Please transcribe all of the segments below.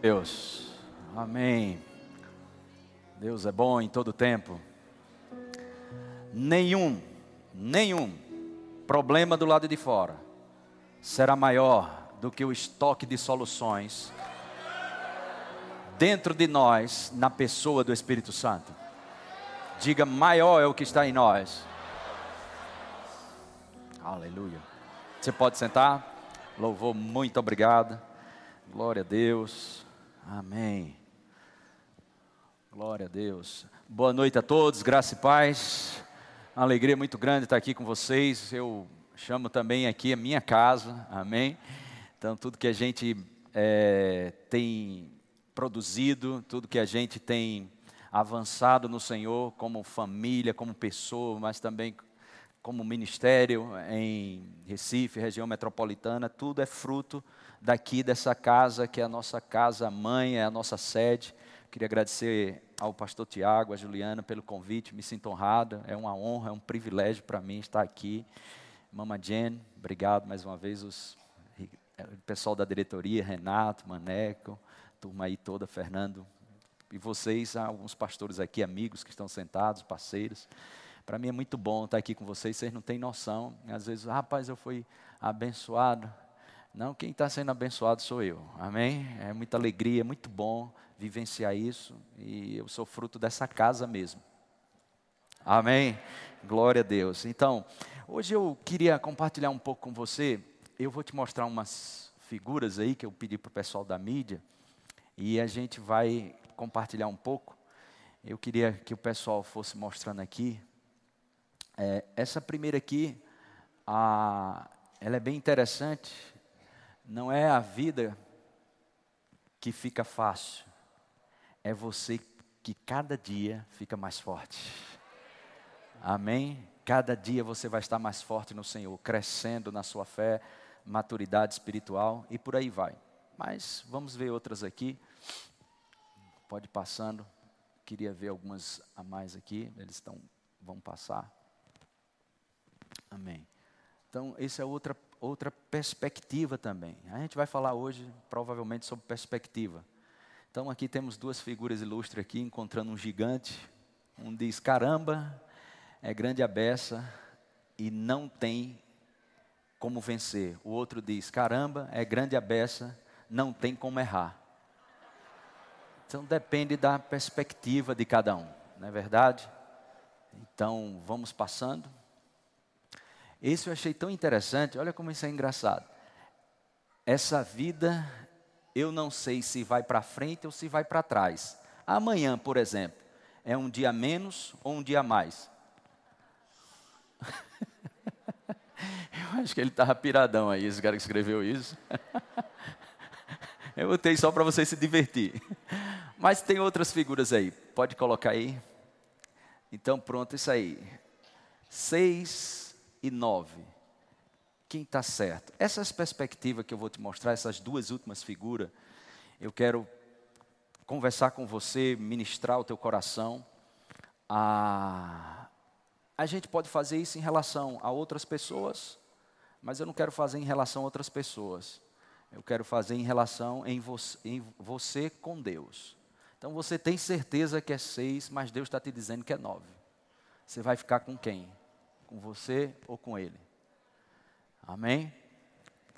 Deus. Amém. Deus é bom em todo tempo. Nenhum, nenhum problema do lado de fora será maior do que o estoque de soluções dentro de nós, na pessoa do Espírito Santo. Diga, maior é o que está em nós. Aleluia. Você pode sentar? Louvor, muito obrigado. Glória a Deus. Amém. Glória a Deus. Boa noite a todos, graça e paz. Uma alegria muito grande estar aqui com vocês. Eu chamo também aqui a minha casa, amém. Então, tudo que a gente é, tem produzido, tudo que a gente tem avançado no Senhor, como família, como pessoa, mas também como ministério em Recife, região metropolitana, tudo é fruto daqui dessa casa, que é a nossa casa mãe, é a nossa sede. Queria agradecer ao pastor Tiago, a Juliana pelo convite, me sinto honrado, é uma honra, é um privilégio para mim estar aqui. Mama Jen, obrigado mais uma vez, os, o pessoal da diretoria, Renato, Maneco, turma aí toda, Fernando, e vocês, alguns pastores aqui, amigos que estão sentados, parceiros. Para mim é muito bom estar aqui com vocês, vocês não têm noção. Às vezes, rapaz, eu fui abençoado. Não, quem está sendo abençoado sou eu. Amém? É muita alegria, é muito bom vivenciar isso. E eu sou fruto dessa casa mesmo. Amém? Glória a Deus. Então, hoje eu queria compartilhar um pouco com você. Eu vou te mostrar umas figuras aí que eu pedi para o pessoal da mídia. E a gente vai compartilhar um pouco. Eu queria que o pessoal fosse mostrando aqui. É, essa primeira aqui, a, ela é bem interessante. Não é a vida que fica fácil, é você que cada dia fica mais forte. Amém? Cada dia você vai estar mais forte no Senhor, crescendo na sua fé, maturidade espiritual e por aí vai. Mas vamos ver outras aqui. Pode ir passando. Queria ver algumas a mais aqui. Eles estão, vão passar. Amém. Então, essa é outra, outra perspectiva também. A gente vai falar hoje, provavelmente, sobre perspectiva. Então, aqui temos duas figuras ilustres aqui, encontrando um gigante. Um diz, caramba, é grande a beça e não tem como vencer. O outro diz, caramba, é grande a beça, não tem como errar. Então, depende da perspectiva de cada um, não é verdade? Então, vamos passando. Esse eu achei tão interessante, olha como isso é engraçado. Essa vida, eu não sei se vai para frente ou se vai para trás. Amanhã, por exemplo, é um dia menos ou um dia mais? eu acho que ele estava piradão aí, esse cara que escreveu isso. eu botei só para você se divertir. Mas tem outras figuras aí, pode colocar aí. Então, pronto, isso aí. Seis e 9. Quem está certo? Essas perspectivas que eu vou te mostrar, essas duas últimas figuras, eu quero conversar com você, ministrar o teu coração. A, a gente pode fazer isso em relação a outras pessoas, mas eu não quero fazer em relação a outras pessoas. Eu quero fazer em relação em você, em você com Deus. Então você tem certeza que é seis, mas Deus está te dizendo que é nove. Você vai ficar com quem? Com você ou com Ele. Amém?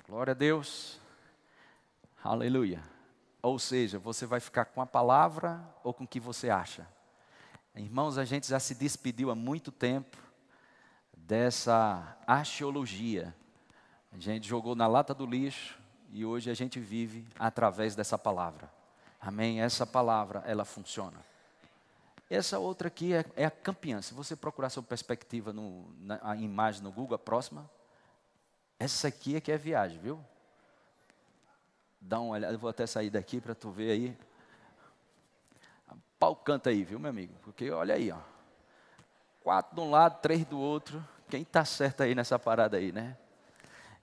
Glória a Deus. Aleluia. Ou seja, você vai ficar com a palavra ou com o que você acha. Irmãos, a gente já se despediu há muito tempo dessa arqueologia. A gente jogou na lata do lixo e hoje a gente vive através dessa palavra. Amém? Essa palavra, ela funciona. Essa outra aqui é, é a campeã. Se você procurar sua perspectiva no, na a imagem no Google, a próxima, essa aqui é que é viagem, viu? Dá uma olhada, eu vou até sair daqui para tu ver aí. Pau canta aí, viu, meu amigo? Porque olha aí, ó. Quatro de um lado, três do outro. Quem está certo aí nessa parada aí, né?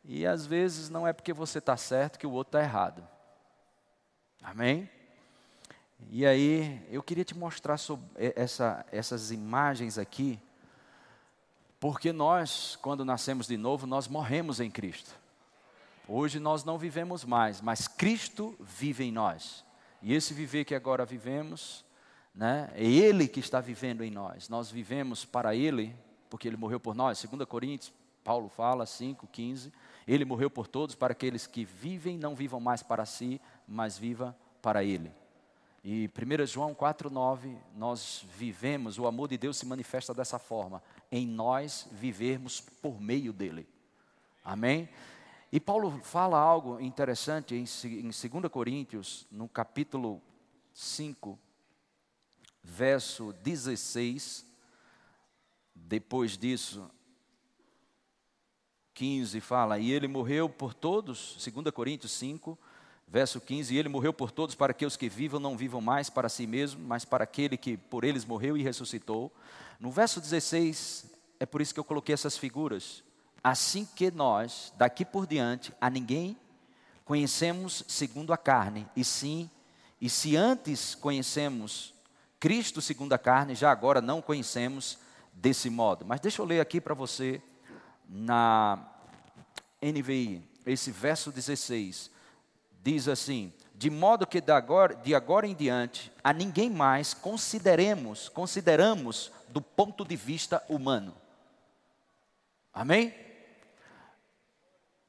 E às vezes não é porque você está certo que o outro está errado. Amém? E aí, eu queria te mostrar sobre essa, essas imagens aqui, porque nós, quando nascemos de novo, nós morremos em Cristo. Hoje nós não vivemos mais, mas Cristo vive em nós. E esse viver que agora vivemos, né, é Ele que está vivendo em nós. Nós vivemos para Ele, porque Ele morreu por nós. 2 Coríntios, Paulo fala, 5, 15. Ele morreu por todos, para aqueles que vivem, não vivam mais para si, mas viva para Ele. E 1 João 4,9, nós vivemos, o amor de Deus se manifesta dessa forma, em nós vivermos por meio dele. Amém? E Paulo fala algo interessante em, em 2 Coríntios, no capítulo 5, verso 16. Depois disso, 15 fala, e ele morreu por todos, 2 Coríntios 5, verso 15, e ele morreu por todos para que os que vivam não vivam mais para si mesmo, mas para aquele que por eles morreu e ressuscitou. No verso 16, é por isso que eu coloquei essas figuras. Assim que nós, daqui por diante, a ninguém conhecemos segundo a carne, e sim, e se antes conhecemos Cristo segundo a carne, já agora não conhecemos desse modo. Mas deixa eu ler aqui para você na NVI, esse verso 16 diz assim: de modo que de agora, de agora em diante a ninguém mais consideremos, consideramos do ponto de vista humano. Amém?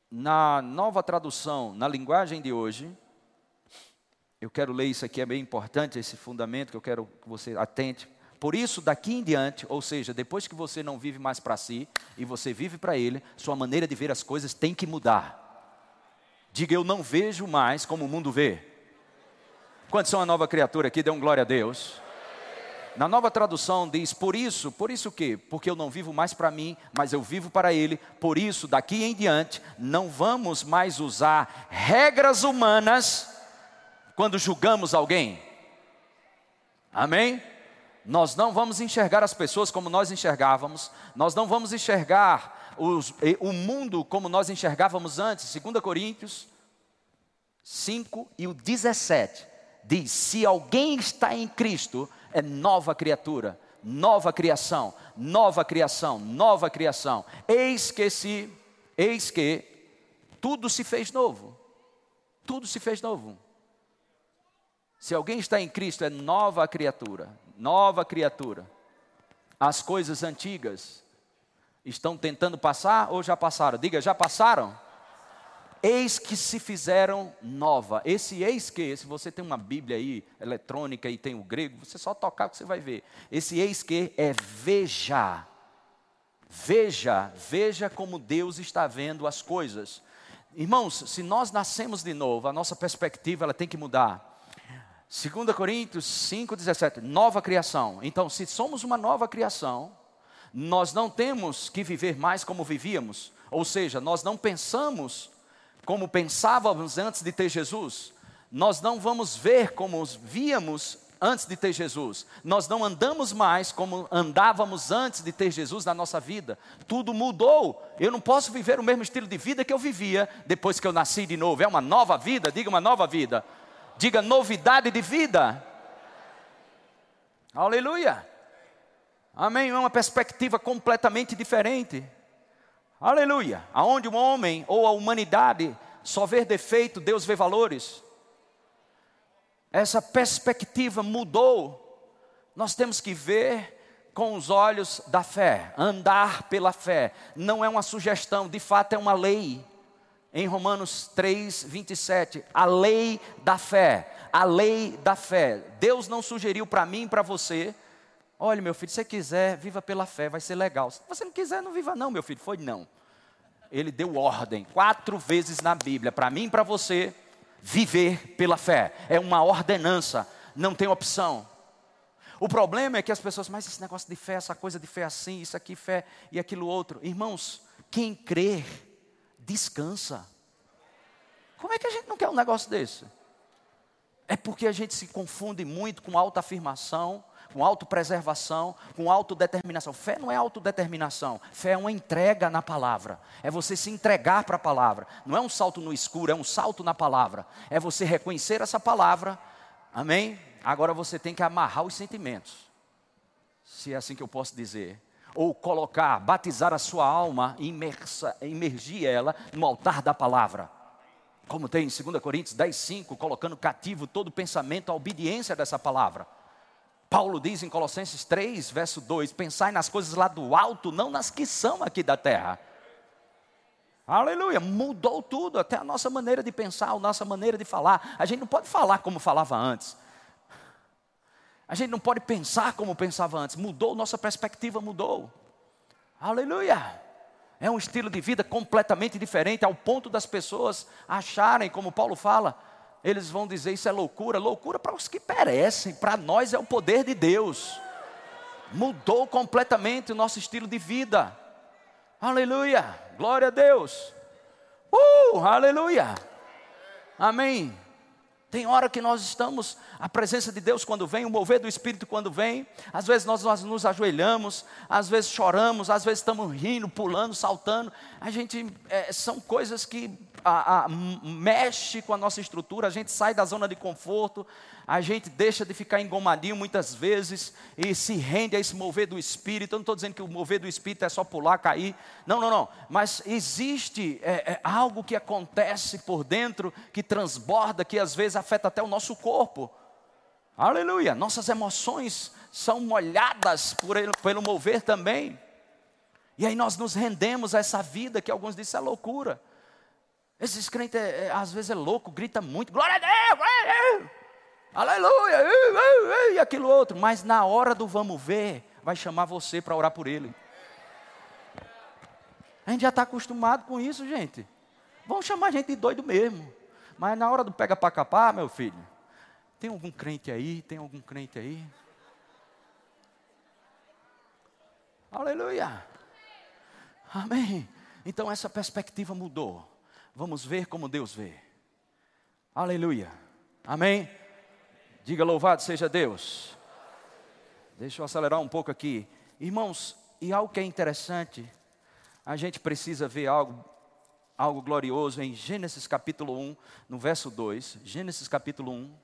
Na nova tradução, na linguagem de hoje, eu quero ler isso aqui, é bem importante esse fundamento que eu quero que você atente. Por isso, daqui em diante, ou seja, depois que você não vive mais para si e você vive para Ele, sua maneira de ver as coisas tem que mudar. Diga, eu não vejo mais como o mundo vê. Quantos são a nova criatura aqui? Dê um glória a Deus. Na nova tradução diz: Por isso, por isso o quê? Porque eu não vivo mais para mim, mas eu vivo para Ele. Por isso, daqui em diante, não vamos mais usar regras humanas quando julgamos alguém. Amém? Nós não vamos enxergar as pessoas como nós enxergávamos, nós não vamos enxergar os, o mundo como nós enxergávamos antes, 2 Coríntios 5 e o 17, diz: Se alguém está em Cristo, é nova criatura, nova criação, nova criação, nova criação. Eis que se, eis que tudo se fez novo. Tudo se fez novo. Se alguém está em Cristo, é nova criatura, nova criatura. As coisas antigas Estão tentando passar ou já passaram? Diga, já passaram? Eis que se fizeram nova. Esse eis que, se você tem uma Bíblia aí eletrônica e tem o grego, você só tocar que você vai ver. Esse eis que é veja. Veja, veja como Deus está vendo as coisas. Irmãos, se nós nascemos de novo, a nossa perspectiva ela tem que mudar. 2 Coríntios 5,17, nova criação. Então, se somos uma nova criação, nós não temos que viver mais como vivíamos, ou seja, nós não pensamos como pensávamos antes de ter Jesus, nós não vamos ver como víamos antes de ter Jesus, nós não andamos mais como andávamos antes de ter Jesus na nossa vida, tudo mudou. Eu não posso viver o mesmo estilo de vida que eu vivia depois que eu nasci de novo, é uma nova vida, diga uma nova vida, diga novidade de vida. Aleluia. Amém? É uma perspectiva completamente diferente. Aleluia. Aonde o homem ou a humanidade só vê defeito, Deus vê valores. Essa perspectiva mudou. Nós temos que ver com os olhos da fé, andar pela fé. Não é uma sugestão, de fato é uma lei. Em Romanos 3, 27, a lei da fé, a lei da fé. Deus não sugeriu para mim e para você Olha, meu filho, se você quiser, viva pela fé, vai ser legal. Se você não quiser, não viva não, meu filho. Foi não. Ele deu ordem quatro vezes na Bíblia, para mim e para você, viver pela fé. É uma ordenança, não tem opção. O problema é que as pessoas, mas esse negócio de fé, essa coisa de fé assim, isso aqui, fé e aquilo outro. Irmãos, quem crer, descansa. Como é que a gente não quer um negócio desse? É porque a gente se confunde muito com autoafirmação, com autopreservação, com autodeterminação. Fé não é autodeterminação, fé é uma entrega na palavra. É você se entregar para a palavra. Não é um salto no escuro, é um salto na palavra. É você reconhecer essa palavra. Amém? Agora você tem que amarrar os sentimentos. Se é assim que eu posso dizer ou colocar, batizar a sua alma, imersa, imergir ela no altar da palavra. Como tem em 2 Coríntios 10, 5, colocando cativo todo pensamento à obediência dessa palavra. Paulo diz em Colossenses 3, verso 2: Pensai nas coisas lá do alto, não nas que são aqui da terra. Aleluia, mudou tudo, até a nossa maneira de pensar, a nossa maneira de falar. A gente não pode falar como falava antes. A gente não pode pensar como pensava antes. Mudou, nossa perspectiva mudou. Aleluia. É um estilo de vida completamente diferente, ao ponto das pessoas acharem, como Paulo fala, eles vão dizer isso é loucura, loucura para os que perecem, para nós é o poder de Deus. Mudou completamente o nosso estilo de vida. Aleluia, glória a Deus. Uh, aleluia. Amém. Tem hora que nós estamos, a presença de Deus quando vem, o mover do Espírito quando vem, às vezes nós, nós nos ajoelhamos, às vezes choramos, às vezes estamos rindo, pulando, saltando. A gente, é, são coisas que a, a, mexe com a nossa estrutura, a gente sai da zona de conforto, a gente deixa de ficar engomadinho muitas vezes e se rende a esse mover do Espírito. Eu não estou dizendo que o mover do Espírito é só pular, cair. Não, não, não. Mas existe é, é, algo que acontece por dentro, que transborda, que às vezes afeta até o nosso corpo. Aleluia. Nossas emoções são molhadas por ele, pelo mover também. E aí nós nos rendemos a essa vida que alguns dizem é loucura. Esses crentes, é, é, às vezes, é louco, grita muito, glória a Deus, glória a Deus aleluia, e aquilo outro, mas na hora do vamos ver, vai chamar você para orar por ele. A gente já está acostumado com isso, gente. Vão chamar a gente de doido mesmo. Mas na hora do pega para capar, meu filho, tem algum crente aí? Tem algum crente aí? Aleluia. Amém. Então essa perspectiva mudou. Vamos ver como Deus vê. Aleluia. Amém. Diga louvado seja Deus. Deixa eu acelerar um pouco aqui. Irmãos, e algo que é interessante, a gente precisa ver algo, algo glorioso em Gênesis capítulo 1, no verso 2. Gênesis capítulo 1.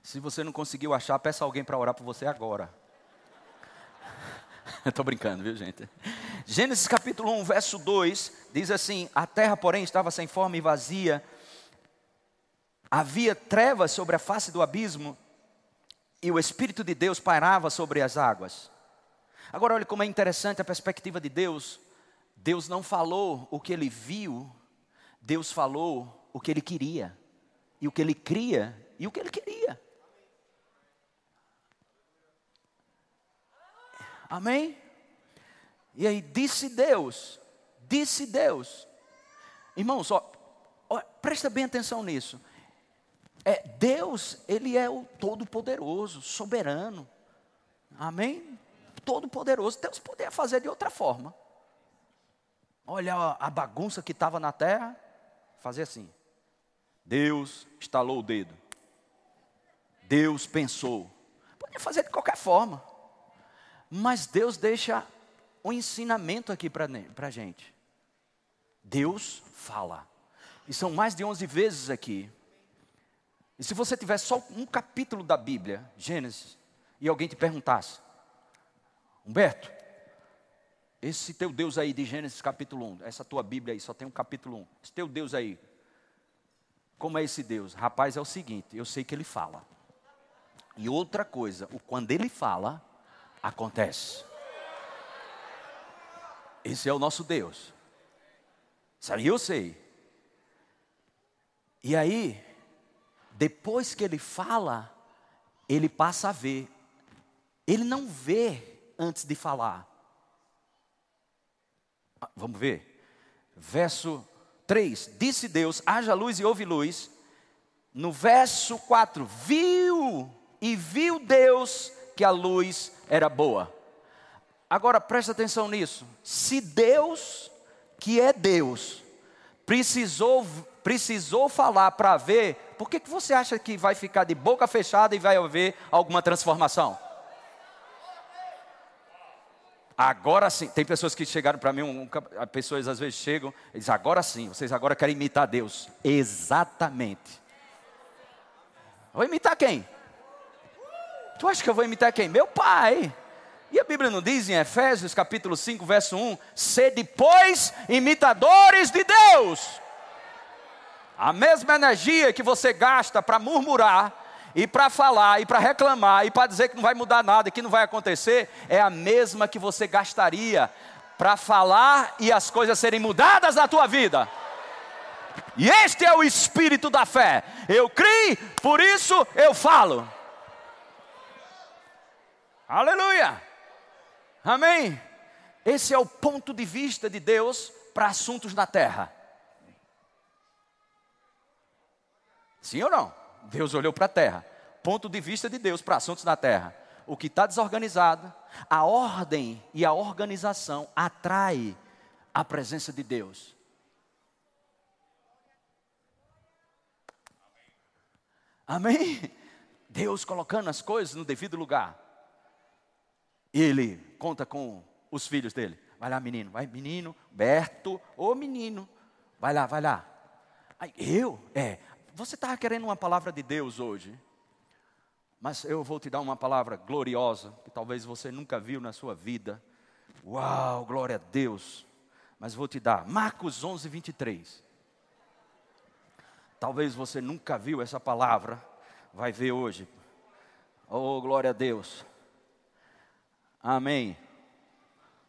Se você não conseguiu achar, peça alguém para orar por você agora. Estou brincando, viu, gente? Gênesis capítulo 1, verso 2, diz assim: A terra, porém, estava sem forma e vazia, havia trevas sobre a face do abismo, e o Espírito de Deus pairava sobre as águas. Agora, olha como é interessante a perspectiva de Deus. Deus não falou o que ele viu, Deus falou o que ele queria, e o que ele cria, e o que ele queria. Amém? E aí disse Deus, disse Deus. Irmãos, ó, ó, presta bem atenção nisso. É, Deus, Ele é o Todo-Poderoso, soberano. Amém? Todo-Poderoso. Deus poderia fazer de outra forma. Olha a bagunça que estava na terra, fazer assim. Deus estalou o dedo. Deus pensou. Podia fazer de qualquer forma. Mas Deus deixa um ensinamento aqui para a gente. Deus fala. E são mais de 11 vezes aqui. E se você tivesse só um capítulo da Bíblia, Gênesis, e alguém te perguntasse, Humberto, esse teu Deus aí de Gênesis capítulo 1, essa tua Bíblia aí só tem um capítulo 1, esse teu Deus aí, como é esse Deus? Rapaz, é o seguinte, eu sei que ele fala. E outra coisa, o quando ele fala, acontece. Esse é o nosso Deus. Aí eu sei. E aí, depois que ele fala, ele passa a ver. Ele não vê antes de falar. Ah, vamos ver. Verso 3: Disse Deus: haja luz e houve luz. No verso 4: Viu e viu Deus que a luz era boa. Agora presta atenção nisso. Se Deus, que é Deus, precisou, precisou falar para ver, por que, que você acha que vai ficar de boca fechada e vai haver alguma transformação? Agora sim, tem pessoas que chegaram para mim, um, pessoas às vezes chegam e dizem, agora sim, vocês agora querem imitar Deus. Exatamente. Vou imitar quem? Tu acha que eu vou imitar quem? Meu pai. E a Bíblia não diz em Efésios capítulo 5, verso 1: sede, pois, imitadores de Deus. A mesma energia que você gasta para murmurar, e para falar, e para reclamar, e para dizer que não vai mudar nada que não vai acontecer, é a mesma que você gastaria para falar e as coisas serem mudadas na tua vida. E este é o espírito da fé. Eu criei, por isso eu falo. Aleluia. Amém? Esse é o ponto de vista de Deus para assuntos da terra. Sim ou não? Deus olhou para a terra. Ponto de vista de Deus para assuntos da terra. O que está desorganizado, a ordem e a organização atrai a presença de Deus. Amém? Deus colocando as coisas no devido lugar. Ele conta com os filhos dele. Vai lá, menino, vai, menino, Berto, ô menino, vai lá, vai lá. Aí, eu? É, você estava querendo uma palavra de Deus hoje, mas eu vou te dar uma palavra gloriosa, que talvez você nunca viu na sua vida. Uau, glória a Deus. Mas vou te dar, Marcos 11, 23. Talvez você nunca viu essa palavra, vai ver hoje. Oh, glória a Deus. Amém.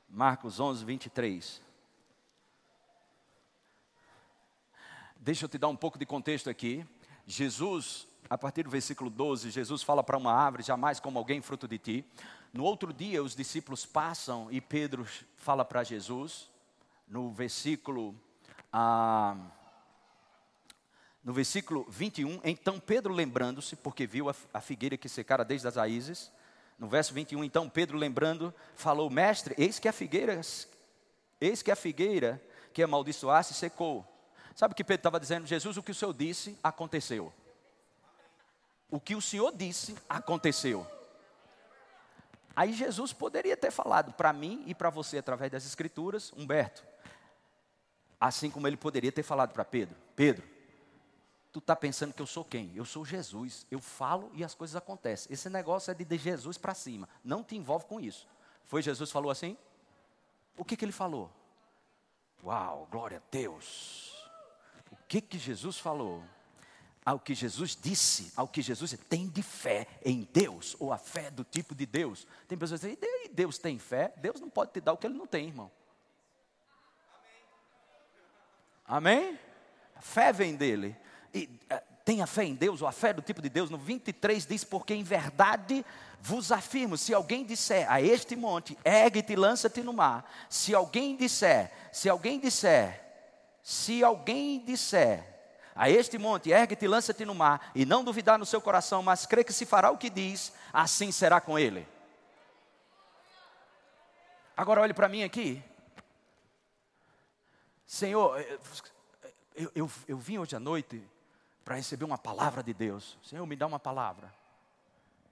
Marcos 11, 23. Deixa eu te dar um pouco de contexto aqui. Jesus, a partir do versículo 12, Jesus fala para uma árvore: jamais como alguém fruto de ti. No outro dia, os discípulos passam e Pedro fala para Jesus, no versículo. Ah, no versículo 21, então Pedro lembrando-se, porque viu a, figueira que secara desde as raízes, no verso 21, então Pedro lembrando, falou: Mestre, eis que a figueira, eis que a figueira que amaldiçoasse secou. Sabe o que Pedro estava dizendo? Jesus, o que o Senhor disse, aconteceu. O que o Senhor disse, aconteceu. Aí Jesus poderia ter falado para mim e para você através das Escrituras, Humberto. Assim como ele poderia ter falado para Pedro: Pedro, tu está pensando que eu sou quem? Eu sou Jesus. Eu falo e as coisas acontecem. Esse negócio é de, de Jesus para cima. Não te envolve com isso. Foi Jesus falou assim? O que, que ele falou? Uau, glória a Deus que, que Jesus falou? Ao que Jesus disse, ao que Jesus disse, tem de fé em Deus, ou a fé do tipo de Deus. Tem pessoas que dizem, Deus tem fé? Deus não pode te dar o que ele não tem, irmão. Amém? A fé vem dele. E, é, tenha fé em Deus, ou a fé do tipo de Deus. No 23 diz: Porque em verdade vos afirmo: se alguém disser a este monte, ergue-te e lança-te no mar. Se alguém disser, se alguém disser, se alguém disser a este monte, ergue-te e lança-te no mar, e não duvidar no seu coração, mas crê que se fará o que diz, assim será com ele. Agora olhe para mim aqui. Senhor, eu, eu, eu vim hoje à noite para receber uma palavra de Deus. Senhor, me dá uma palavra.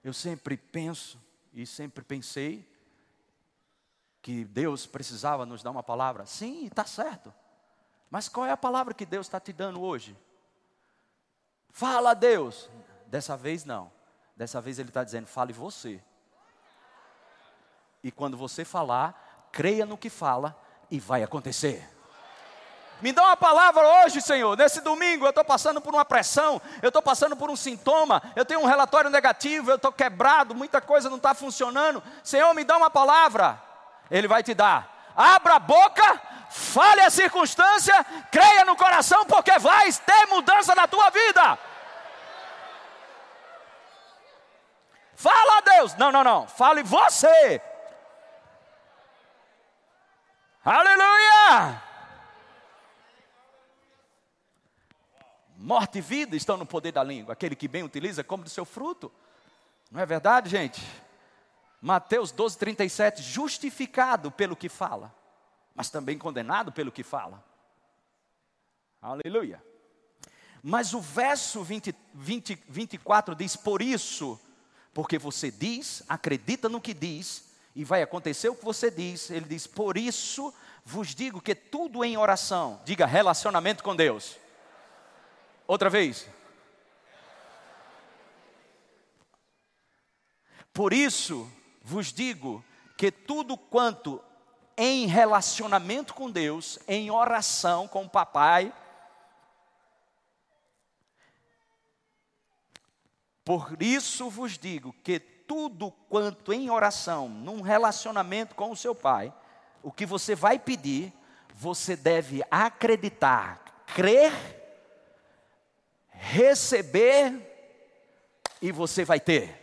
Eu sempre penso e sempre pensei que Deus precisava nos dar uma palavra. Sim, está certo. Mas qual é a palavra que Deus está te dando hoje? Fala Deus. Dessa vez não. Dessa vez Ele está dizendo: fale você. E quando você falar, creia no que fala e vai acontecer. Me dá uma palavra hoje, Senhor. Nesse domingo eu estou passando por uma pressão, eu estou passando por um sintoma, eu tenho um relatório negativo, eu estou quebrado, muita coisa não está funcionando. Senhor, me dá uma palavra. Ele vai te dar. Abra a boca fale a circunstância, creia no coração, porque vai ter mudança na tua vida. Fala a Deus. Não, não, não. Fale você. Aleluia! Morte e vida estão no poder da língua. Aquele que bem utiliza, come do seu fruto. Não é verdade, gente? Mateus 12, 37. Justificado pelo que fala mas também condenado pelo que fala. Aleluia. Mas o verso 20, 20, 24 diz: Por isso, porque você diz, acredita no que diz, e vai acontecer o que você diz. Ele diz: Por isso vos digo que tudo em oração, diga relacionamento com Deus. Outra vez. Por isso vos digo que tudo quanto em relacionamento com Deus, em oração com o papai, por isso vos digo que tudo quanto em oração, num relacionamento com o seu pai, o que você vai pedir, você deve acreditar, crer, receber e você vai ter.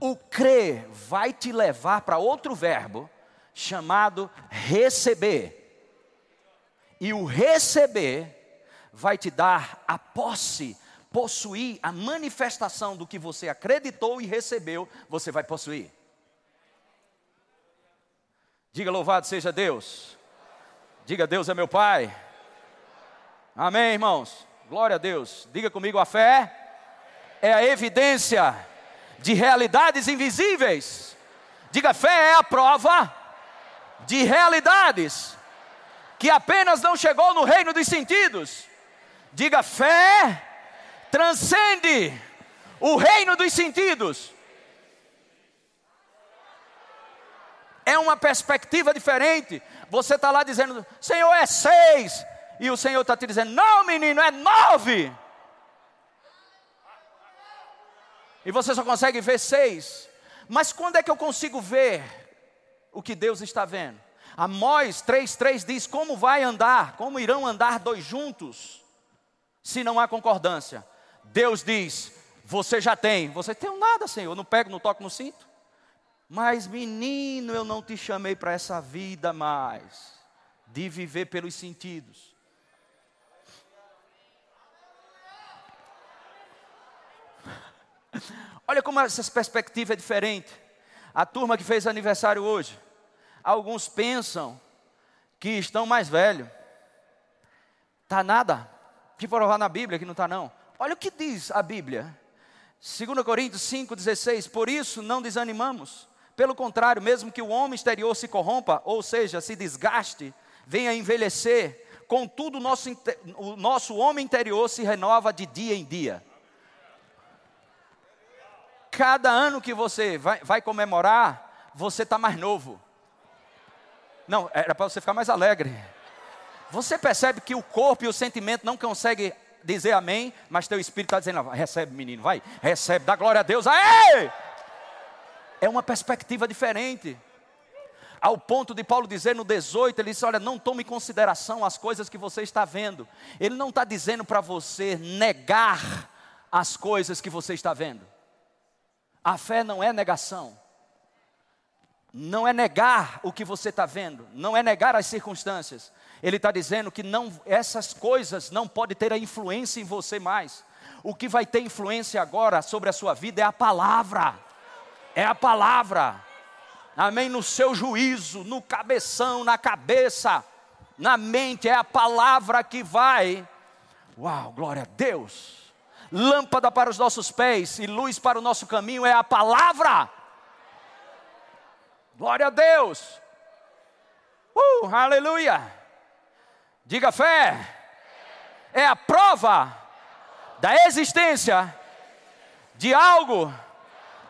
O crer vai te levar para outro verbo chamado receber. E o receber vai te dar a posse, possuir a manifestação do que você acreditou e recebeu, você vai possuir. Diga louvado seja Deus. Diga Deus é meu Pai. Amém, irmãos. Glória a Deus. Diga comigo a fé é a evidência de realidades invisíveis. Diga, fé é a prova de realidades que apenas não chegou no reino dos sentidos. Diga, fé transcende o reino dos sentidos. É uma perspectiva diferente. Você está lá dizendo, Senhor, é seis. E o Senhor está te dizendo, não, menino, é nove. e você só consegue ver seis. Mas quando é que eu consigo ver o que Deus está vendo? Amós 3,3 diz: Como vai andar, como irão andar dois juntos, se não há concordância? Deus diz: Você já tem, você tem nada, Senhor, não pego, não toco no cinto. Mas menino, eu não te chamei para essa vida mais, de viver pelos sentidos. Olha como essa perspectiva é diferente. A turma que fez aniversário hoje, alguns pensam que estão mais velhos. Tá nada? Que provar na Bíblia que não está não. Olha o que diz a Bíblia. 2 Coríntios 5,16, por isso não desanimamos. Pelo contrário, mesmo que o homem exterior se corrompa, ou seja, se desgaste, venha envelhecer, contudo o nosso, o nosso homem interior se renova de dia em dia cada ano que você vai, vai comemorar, você está mais novo. Não, era para você ficar mais alegre. Você percebe que o corpo e o sentimento não conseguem dizer amém, mas teu espírito está dizendo, recebe menino, vai, recebe, dá glória a Deus, aê! É uma perspectiva diferente. Ao ponto de Paulo dizer no 18, ele disse: Olha, não tome em consideração as coisas que você está vendo. Ele não está dizendo para você negar as coisas que você está vendo. A fé não é negação. Não é negar o que você está vendo, não é negar as circunstâncias. Ele está dizendo que não, essas coisas não podem ter a influência em você mais. O que vai ter influência agora sobre a sua vida é a palavra. É a palavra. Amém? No seu juízo, no cabeção, na cabeça, na mente, é a palavra que vai. Uau, glória a Deus lâmpada para os nossos pés e luz para o nosso caminho é a palavra. Glória a Deus. Uh, aleluia. Diga fé. É a prova da existência de algo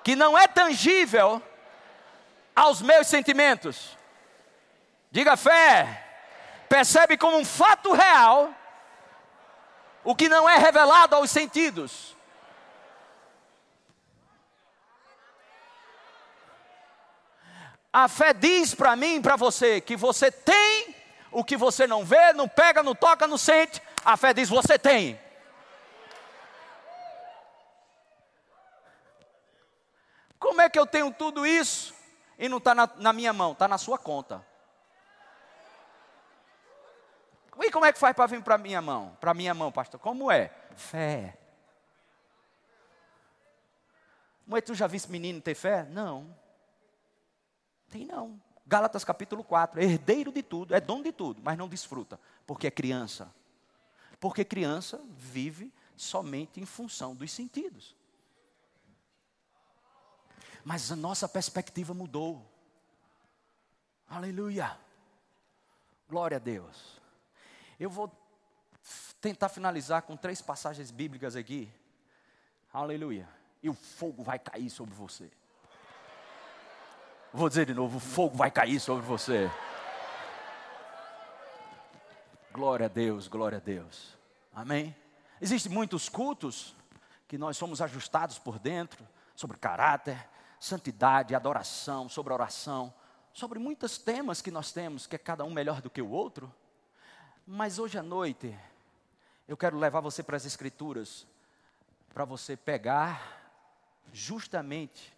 que não é tangível aos meus sentimentos. Diga fé. Percebe como um fato real o que não é revelado aos sentidos. A fé diz para mim e para você que você tem o que você não vê, não pega, não toca, não sente. A fé diz: você tem. Como é que eu tenho tudo isso e não está na, na minha mão? Está na sua conta. E como é que faz para vir para minha mão? Para minha mão, pastor? Como é? Fé. Mas tu já viste menino ter fé? Não. Tem não. Gálatas capítulo 4, herdeiro de tudo, é dono de tudo, mas não desfruta, porque é criança. Porque criança vive somente em função dos sentidos. Mas a nossa perspectiva mudou. Aleluia. Glória a Deus. Eu vou tentar finalizar com três passagens bíblicas aqui. Aleluia. E o fogo vai cair sobre você. Vou dizer de novo: o fogo vai cair sobre você. Glória a Deus, glória a Deus. Amém? Existem muitos cultos que nós somos ajustados por dentro sobre caráter, santidade, adoração, sobre oração, sobre muitos temas que nós temos, que é cada um melhor do que o outro. Mas hoje à noite, eu quero levar você para as Escrituras, para você pegar justamente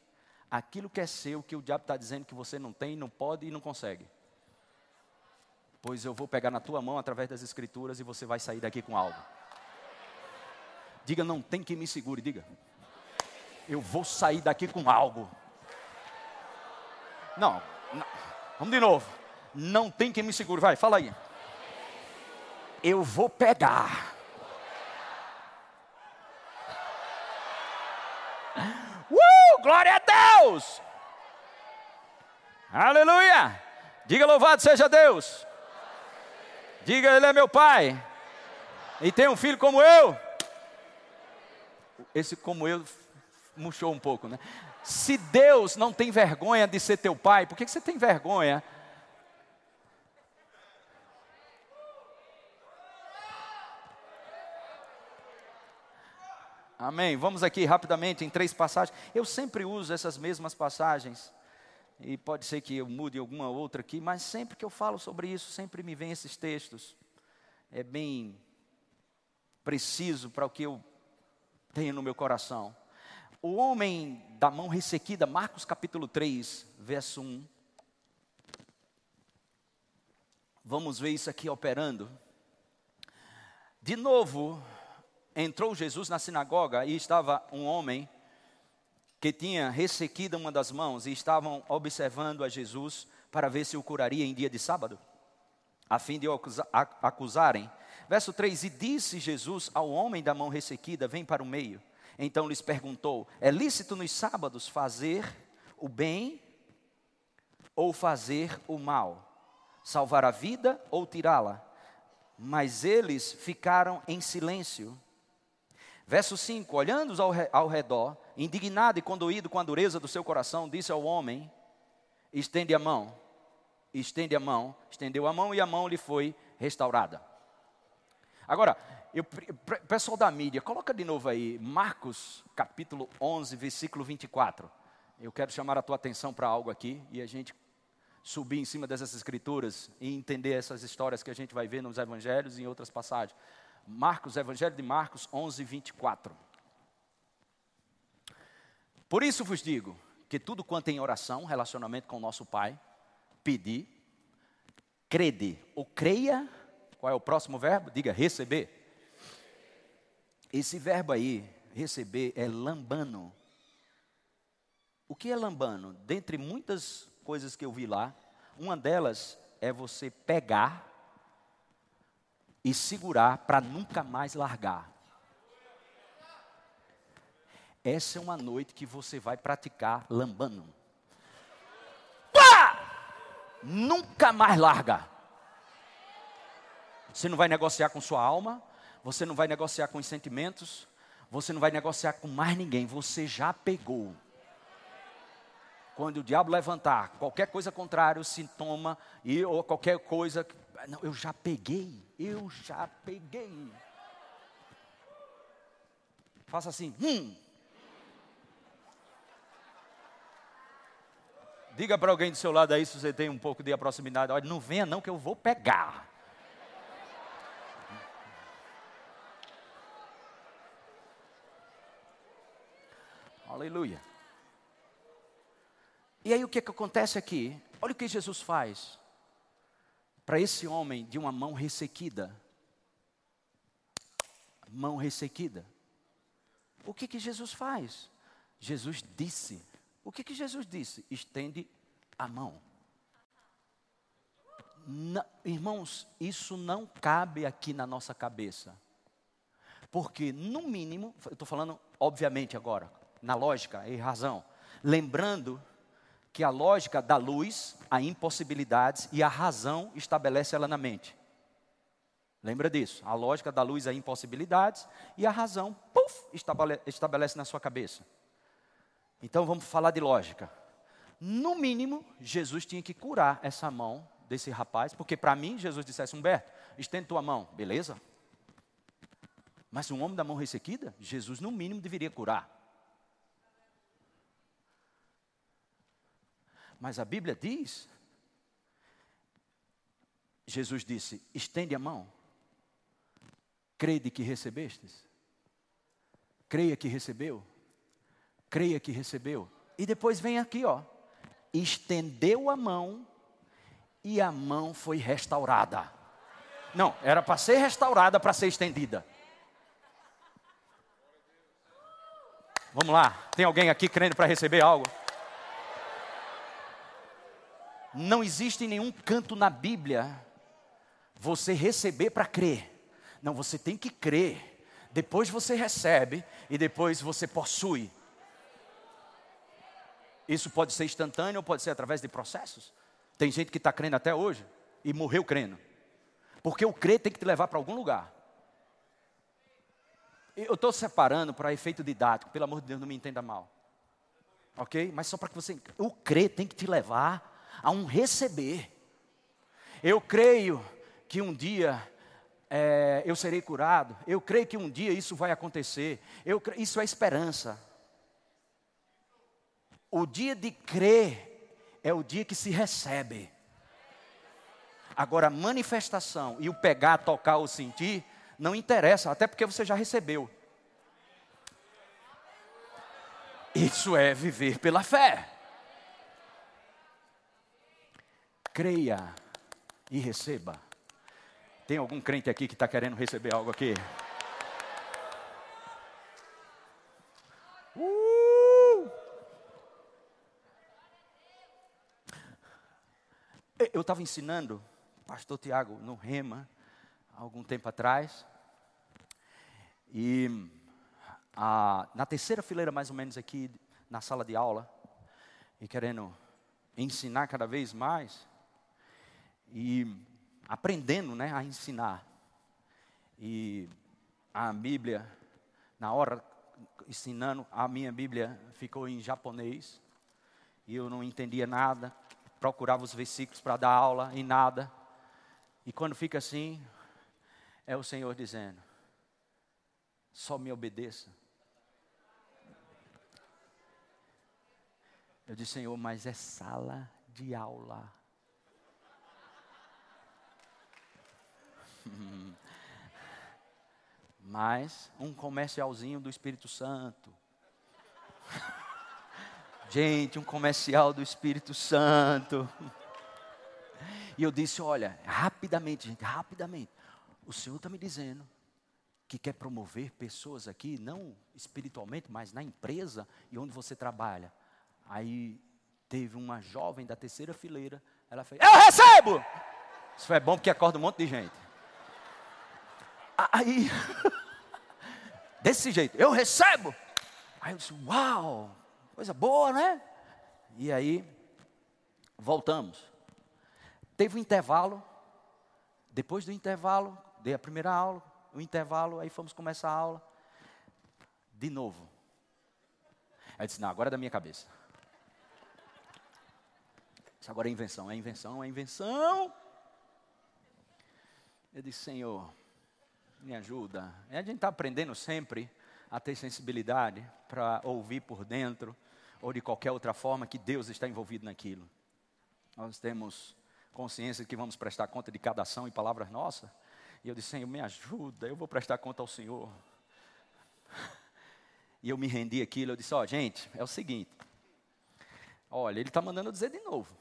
aquilo que é seu, que o diabo está dizendo que você não tem, não pode e não consegue. Pois eu vou pegar na tua mão através das Escrituras e você vai sair daqui com algo. Diga, não tem quem me segure, diga. Eu vou sair daqui com algo. Não, não. vamos de novo. Não tem quem me segure, vai, fala aí. Eu vou pegar glória a Deus! Aleluia! Diga louvado seja Deus. Diga, Ele é meu Pai. E tem um filho como eu. Esse como eu murchou um pouco, né? Se Deus não tem vergonha de ser teu pai, por que você tem vergonha Amém. Vamos aqui rapidamente em três passagens. Eu sempre uso essas mesmas passagens. E pode ser que eu mude alguma outra aqui, mas sempre que eu falo sobre isso, sempre me vem esses textos. É bem preciso para o que eu tenho no meu coração. O homem da mão ressequida, Marcos capítulo 3, verso 1. Vamos ver isso aqui operando. De novo, entrou Jesus na sinagoga e estava um homem que tinha ressequida uma das mãos e estavam observando a Jesus para ver se o curaria em dia de sábado, a fim de o acusarem. Verso 3: E disse Jesus ao homem da mão ressequida: Vem para o meio. Então lhes perguntou: É lícito nos sábados fazer o bem ou fazer o mal? Salvar a vida ou tirá-la? Mas eles ficaram em silêncio. Verso 5: Olhando ao, ao redor, indignado e condoído com a dureza do seu coração, disse ao homem: Estende a mão. Estende a mão. Estendeu a mão e a mão lhe foi restaurada. Agora, eu, pessoal da mídia, coloca de novo aí, Marcos capítulo 11, versículo 24. Eu quero chamar a tua atenção para algo aqui e a gente subir em cima dessas escrituras e entender essas histórias que a gente vai ver nos evangelhos e em outras passagens. Marcos, Evangelho de Marcos 11, 24. Por isso vos digo que tudo quanto em oração, relacionamento com o nosso Pai, pedir, crede ou creia, qual é o próximo verbo? Diga receber. Esse verbo aí, receber, é lambano. O que é lambano? Dentre muitas coisas que eu vi lá, uma delas é você pegar e segurar para nunca mais largar. Essa é uma noite que você vai praticar lambano. Pá! Nunca mais larga. Você não vai negociar com sua alma, você não vai negociar com os sentimentos, você não vai negociar com mais ninguém, você já pegou. Quando o diabo levantar qualquer coisa contrária, sintoma e ou qualquer coisa não, eu já peguei, eu já peguei. Faça assim, hum. Diga para alguém do seu lado aí se você tem um pouco de proximidade. Olha, não venha não que eu vou pegar. Aleluia. E aí o que, que acontece aqui? Olha o que Jesus faz para esse homem de uma mão ressequida. Mão ressequida. O que que Jesus faz? Jesus disse. O que que Jesus disse? Estende a mão. Não, irmãos, isso não cabe aqui na nossa cabeça. Porque, no mínimo, eu estou falando, obviamente, agora, na lógica e razão. Lembrando que a lógica dá luz a impossibilidades e a razão estabelece ela na mente. Lembra disso? A lógica dá luz a impossibilidades e a razão, puf, estabelece na sua cabeça. Então vamos falar de lógica. no mínimo, Jesus tinha que curar essa mão desse rapaz, porque para mim, Jesus dissesse, Humberto, estende tua mão, beleza? Mas um homem da mão ressequida, Jesus no mínimo deveria curar. Mas a Bíblia diz, Jesus disse: estende a mão, crede que recebestes, creia que recebeu, creia que recebeu. E depois vem aqui, ó, estendeu a mão e a mão foi restaurada. Não, era para ser restaurada, para ser estendida. Vamos lá, tem alguém aqui crendo para receber algo? Não existe nenhum canto na Bíblia você receber para crer. Não, você tem que crer. Depois você recebe e depois você possui. Isso pode ser instantâneo ou pode ser através de processos. Tem gente que está crendo até hoje e morreu crendo. Porque o crer tem que te levar para algum lugar. Eu estou separando para efeito didático, pelo amor de Deus, não me entenda mal. Ok? Mas só para que você. O crer tem que te levar a um receber. Eu creio que um dia é, eu serei curado. Eu creio que um dia isso vai acontecer. Eu, isso é esperança. O dia de crer é o dia que se recebe. Agora, manifestação e o pegar, tocar ou sentir, não interessa, até porque você já recebeu. Isso é viver pela fé. Creia e receba. Tem algum crente aqui que está querendo receber algo aqui? Uh! Eu estava ensinando, pastor Tiago, no Rema, algum tempo atrás. E a, na terceira fileira, mais ou menos, aqui na sala de aula, e querendo ensinar cada vez mais, e aprendendo né, a ensinar. E a Bíblia, na hora ensinando, a minha Bíblia ficou em japonês, e eu não entendia nada, procurava os versículos para dar aula e nada. E quando fica assim, é o Senhor dizendo: só me obedeça. Eu disse, Senhor, mas é sala de aula. Mas um comercialzinho do Espírito Santo. Gente, um comercial do Espírito Santo. E eu disse: Olha, rapidamente, gente, rapidamente. O Senhor está me dizendo que quer promover pessoas aqui, não espiritualmente, mas na empresa e onde você trabalha. Aí teve uma jovem da terceira fileira, ela fez: Eu recebo! Isso é bom porque acorda um monte de gente. Aí, desse jeito, eu recebo. Aí eu disse, uau, coisa boa, né? E aí, voltamos. Teve um intervalo. Depois do intervalo, dei a primeira aula, o intervalo, aí fomos começar a aula. De novo. Aí disse, não, agora é da minha cabeça. Isso agora é invenção, é invenção, é invenção. Eu disse, Senhor, me ajuda. E a gente está aprendendo sempre a ter sensibilidade para ouvir por dentro ou de qualquer outra forma que Deus está envolvido naquilo. Nós temos consciência de que vamos prestar conta de cada ação e palavras nossas. E eu disse, Senhor, me ajuda, eu vou prestar conta ao Senhor. E eu me rendi aquilo, eu disse, ó, oh, gente, é o seguinte. Olha, ele está mandando dizer de novo.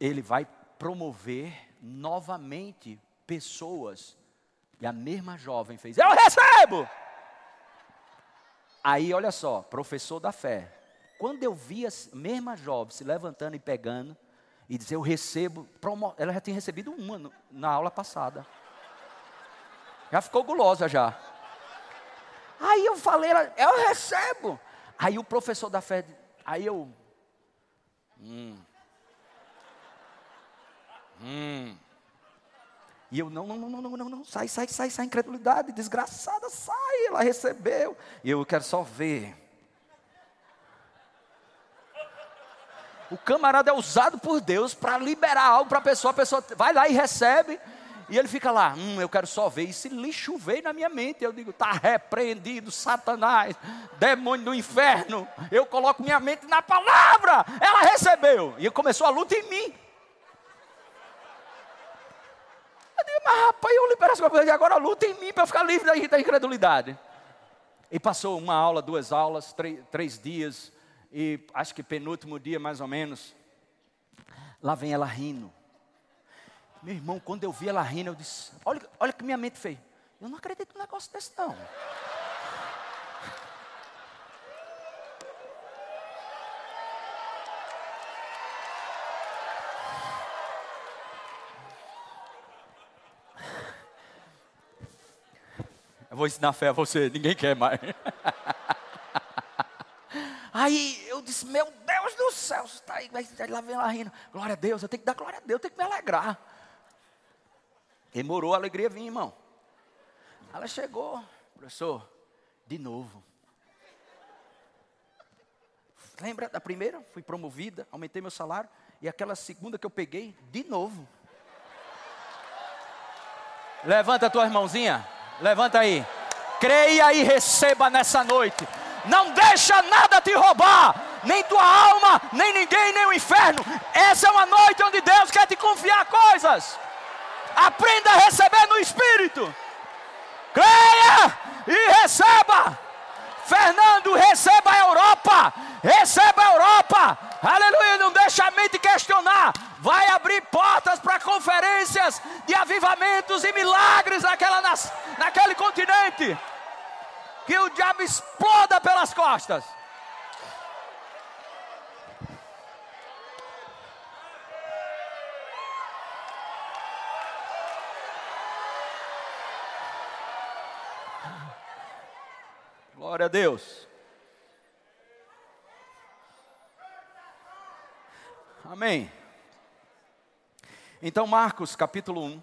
Ele vai promover novamente pessoas. E a mesma jovem fez: Eu recebo! Aí, olha só, professor da fé. Quando eu vi a mesma jovem se levantando e pegando, e dizer: Eu recebo, ela já tinha recebido uma na aula passada. Já ficou gulosa já. Aí eu falei, eu recebo. Aí o professor da fé, aí eu. Hum. Hum. E eu, não, não, não, não, não, não, sai, sai, sai, sai, incredulidade, desgraçada, sai, ela recebeu. E eu quero só ver. O camarada é usado por Deus para liberar algo para a pessoa, a pessoa vai lá e recebe, e ele fica lá, hum, eu quero só ver. E esse lixo veio na minha mente. Eu digo, está repreendido, Satanás, demônio do inferno. Eu coloco minha mente na palavra. Ela recebeu. E começou a luta em mim. Eu digo, mas rapaz, eu libero as coisas, agora luta em mim para ficar livre da, da incredulidade. E passou uma aula, duas aulas, três, três dias, e acho que penúltimo dia mais ou menos. Lá vem ela rindo. Meu irmão, quando eu vi ela rindo, eu disse: Olha, olha que minha mente fez. Eu não acredito num negócio desse, não. Vou ensinar fé a você, ninguém quer mais. Aí eu disse, meu Deus do céu, está aí, lá vem ela rindo. Glória a Deus, eu tenho que dar glória a Deus, eu tenho que me alegrar. Demorou a alegria vir, irmão. Ela chegou, professor, de novo. Lembra da primeira? Fui promovida, aumentei meu salário. E aquela segunda que eu peguei, de novo. Levanta a tua mãozinha. Levanta aí. Creia e receba nessa noite. Não deixa nada te roubar. Nem tua alma, nem ninguém, nem o inferno. Essa é uma noite onde Deus quer te confiar coisas. Aprenda a receber no Espírito. Creia e receba. Fernando, receba a Europa. Receba a Europa. Aleluia. Não deixa a mente questionar. Vai abrir portas para conferências de avivamentos e milagres naquela, naquele continente. Que o diabo exploda pelas costas. Glória a Deus. Amém. Então, Marcos capítulo 1,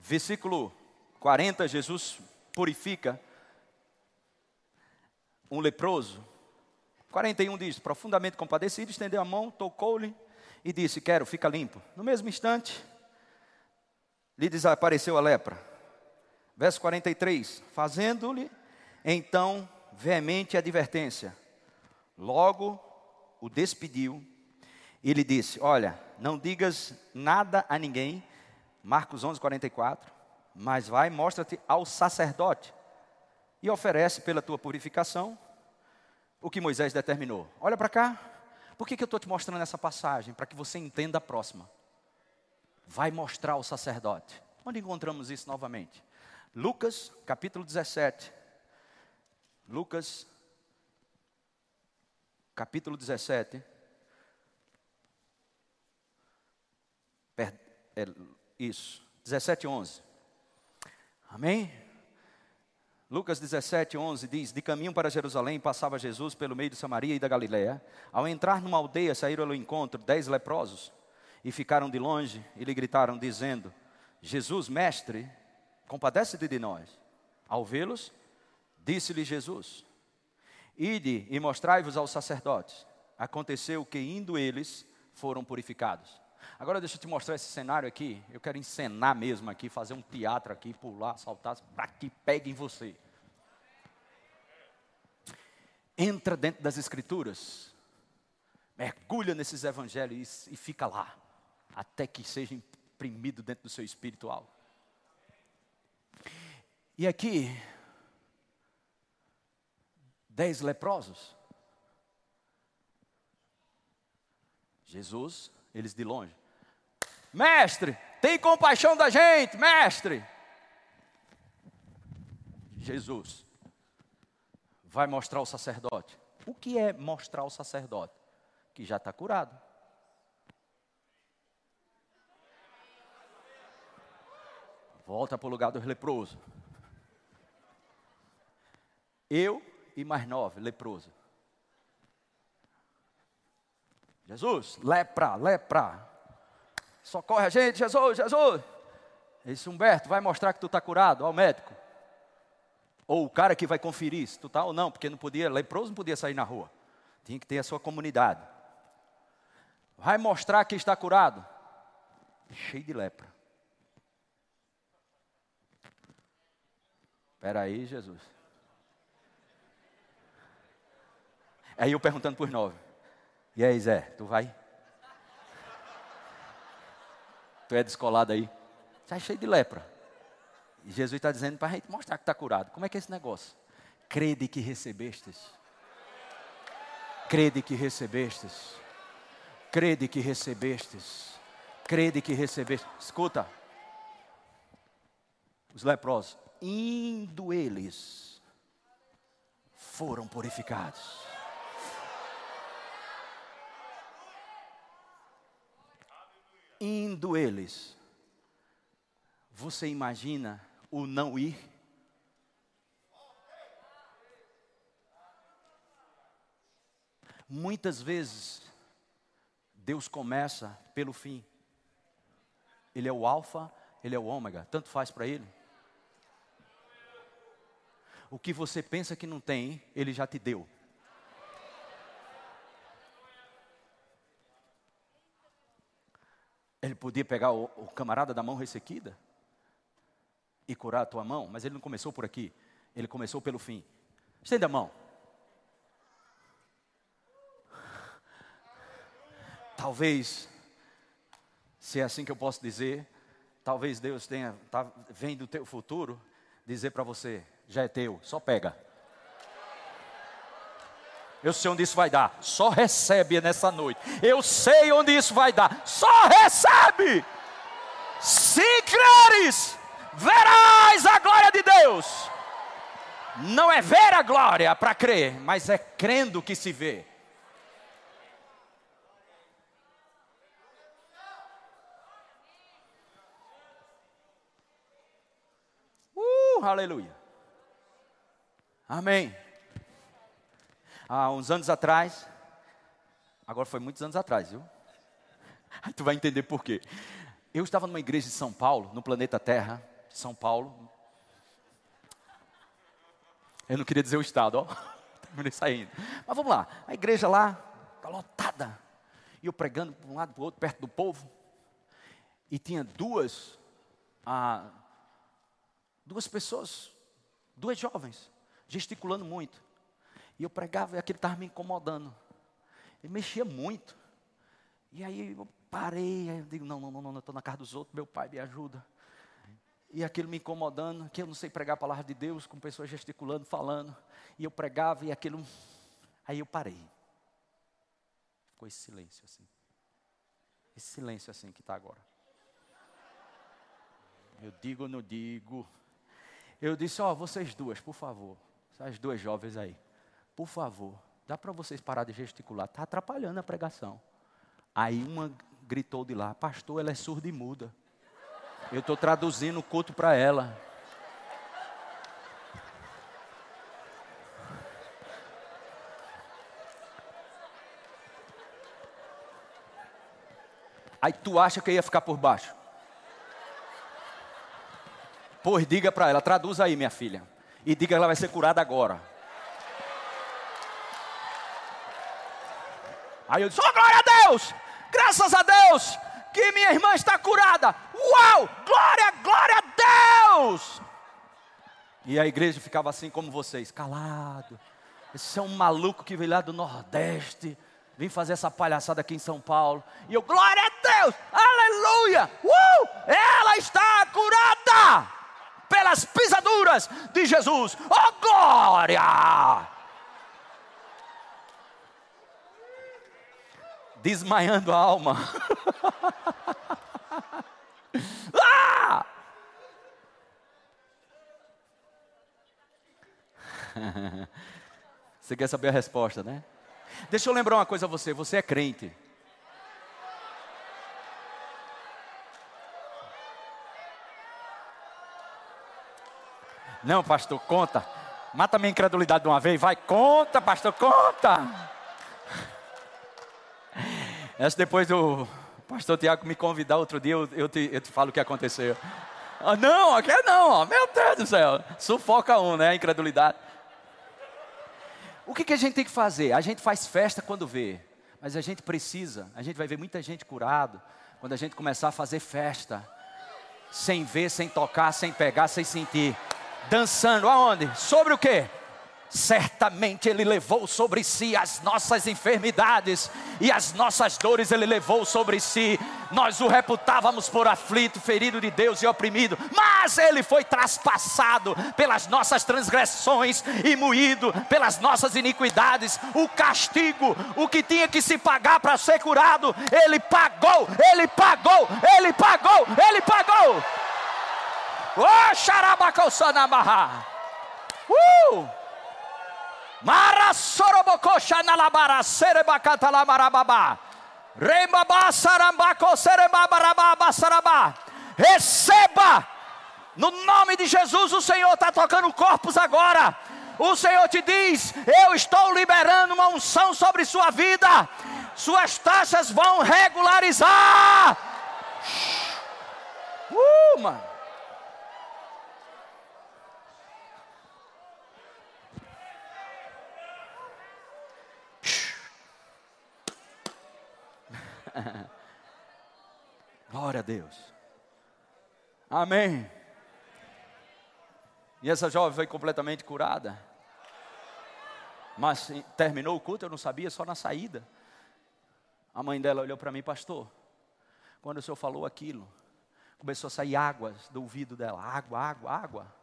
versículo 40, Jesus purifica um leproso. 41 diz: profundamente compadecido, estendeu a mão, tocou-lhe e disse: Quero, fica limpo. No mesmo instante, lhe desapareceu a lepra. Verso 43: Fazendo-lhe então, veemente advertência. Logo o despediu e lhe disse: Olha, não digas nada a ninguém. Marcos 11, 44. Mas vai, mostra-te ao sacerdote e oferece pela tua purificação o que Moisés determinou. Olha para cá. Por que, que eu estou te mostrando essa passagem? Para que você entenda a próxima. Vai mostrar ao sacerdote. Onde encontramos isso novamente? Lucas, capítulo 17, Lucas, capítulo 17. Per, é, isso, 17, 11. Amém? Lucas 17, 11 diz: De caminho para Jerusalém passava Jesus pelo meio de Samaria e da Galiléia. Ao entrar numa aldeia, saíram ao encontro dez leprosos e ficaram de longe e lhe gritaram, dizendo: Jesus, mestre, compadece-te de nós. Ao vê-los, Disse-lhe Jesus: Ide e mostrai-vos aos sacerdotes. Aconteceu que, indo eles, foram purificados. Agora deixa eu te mostrar esse cenário aqui. Eu quero encenar mesmo aqui, fazer um teatro aqui, pular, saltar, para que pegue em você. Entra dentro das escrituras, mergulha nesses evangelhos e fica lá, até que seja imprimido dentro do seu espiritual. E aqui, dez leprosos. Jesus, eles de longe. Mestre, tem compaixão da gente, mestre. Jesus vai mostrar ao sacerdote. O que é mostrar ao sacerdote? Que já está curado. Volta para o lugar dos leprosos. Eu e mais nove, leproso. Jesus, lepra, lepra. Socorre a gente, Jesus, Jesus. Esse Humberto vai mostrar que tu está curado ao médico. Ou o cara que vai conferir se tu está ou não, porque não podia, leproso não podia sair na rua. Tinha que ter a sua comunidade. Vai mostrar que está curado. Cheio de lepra. Espera aí, Jesus. Aí eu perguntando para os nove. E aí, Zé, tu vai? Tu é descolado aí? Sai cheio de lepra. E Jesus está dizendo para a gente mostrar que está curado. Como é que é esse negócio? Crede que recebestes. Crede que recebestes. Crede que recebestes. Crede que recebestes. Escuta. Os leprosos, indo eles, foram purificados. Indo eles, você imagina o não ir? Muitas vezes, Deus começa pelo fim. Ele é o Alfa, ele é o Ômega, tanto faz para ele. O que você pensa que não tem, ele já te deu. Podia pegar o, o camarada da mão ressequida e curar a tua mão, mas ele não começou por aqui, ele começou pelo fim. Estenda a mão. Talvez, se é assim que eu posso dizer, talvez Deus tenha, tá, vendo o teu futuro, dizer para você, já é teu, só pega. Eu sei onde isso vai dar, só recebe nessa noite. Eu sei onde isso vai dar, só recebe. Se creres, verás a glória de Deus. Não é ver a glória para crer, mas é crendo que se vê. Uh, aleluia. Amém. Há uns anos atrás, agora foi muitos anos atrás, viu? Aí tu vai entender por quê. Eu estava numa igreja de São Paulo, no planeta Terra, São Paulo. Eu não queria dizer o estado, ó. Terminei saindo. Mas vamos lá. A igreja lá está lotada. E eu pregando para um lado para o outro, perto do povo. E tinha duas, ah, duas pessoas, duas jovens, gesticulando muito. E eu pregava e aquele estava me incomodando. Ele mexia muito. E aí eu parei, aí eu digo, não, não, não, não, eu estou na casa dos outros, meu pai me ajuda. E aquilo me incomodando, que eu não sei pregar a palavra de Deus, com pessoas gesticulando, falando. E eu pregava e aquilo. Aí eu parei. Ficou esse silêncio assim. Esse silêncio assim que está agora. Eu digo ou não digo? Eu disse, ó, oh, vocês duas, por favor. Essas duas jovens aí. Por favor, dá para vocês parar de gesticular. Está atrapalhando a pregação. Aí uma gritou de lá, pastor, ela é surda e muda. Eu estou traduzindo o culto para ela. Aí tu acha que ia ficar por baixo? Pois diga para ela, traduz aí, minha filha. E diga que ela vai ser curada agora. Aí eu disse: Oh, glória a Deus! Graças a Deus! Que minha irmã está curada! Uau! Glória, glória a Deus! E a igreja ficava assim como vocês, calado. Esse é um maluco que veio lá do Nordeste, vim fazer essa palhaçada aqui em São Paulo. E eu, glória a Deus! Aleluia! Uh! Ela está curada! Pelas pisaduras de Jesus. Oh, glória! Desmaiando a alma. ah! Você quer saber a resposta, né? Deixa eu lembrar uma coisa a você: você é crente. Não, pastor, conta. Mata minha incredulidade de uma vez. Vai, conta, pastor, conta. Essa depois do pastor Tiago me convidar outro dia, eu, eu, te, eu te falo o que aconteceu. Ah, não, aqui é não, meu Deus do céu. Sufoca um, né? Incredulidade. O que, que a gente tem que fazer? A gente faz festa quando vê. Mas a gente precisa, a gente vai ver muita gente curado quando a gente começar a fazer festa, sem ver, sem tocar, sem pegar, sem sentir, dançando aonde? Sobre o quê? Certamente Ele levou sobre si as nossas enfermidades e as nossas dores Ele levou sobre si. Nós o reputávamos por aflito, ferido de Deus e oprimido, mas Ele foi traspassado pelas nossas transgressões e moído pelas nossas iniquidades. O castigo, o que tinha que se pagar para ser curado, Ele pagou, Ele pagou, Ele pagou, Ele pagou. Oh. Uh! Receba! No nome de Jesus, o Senhor está tocando corpos agora. O Senhor te diz: Eu estou liberando uma unção sobre sua vida. Suas taxas vão regularizar. Uh, mano. Glória a Deus. Amém. E essa jovem foi completamente curada. Mas terminou o culto, eu não sabia, só na saída. A mãe dela olhou para mim, pastor. Quando o senhor falou aquilo, começou a sair águas do ouvido dela, água, água, água.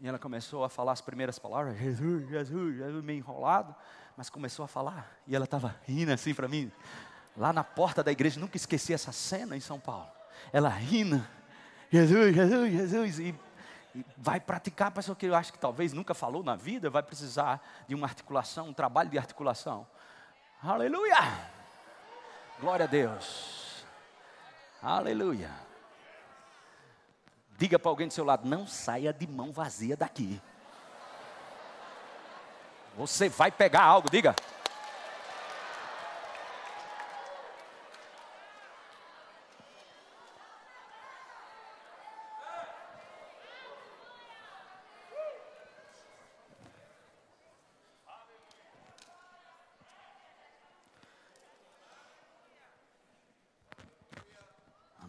E ela começou a falar as primeiras palavras, Jesus, Jesus, Jesus, meio enrolado, mas começou a falar. E ela estava rindo assim para mim lá na porta da igreja, nunca esqueci essa cena em São Paulo. Ela rindo, Jesus, Jesus, Jesus, e, e vai praticar, pastor, que eu acho que talvez nunca falou na vida, vai precisar de uma articulação, um trabalho de articulação. Aleluia! Glória a Deus. Aleluia. Diga para alguém do seu lado, não saia de mão vazia daqui. Você vai pegar algo, diga.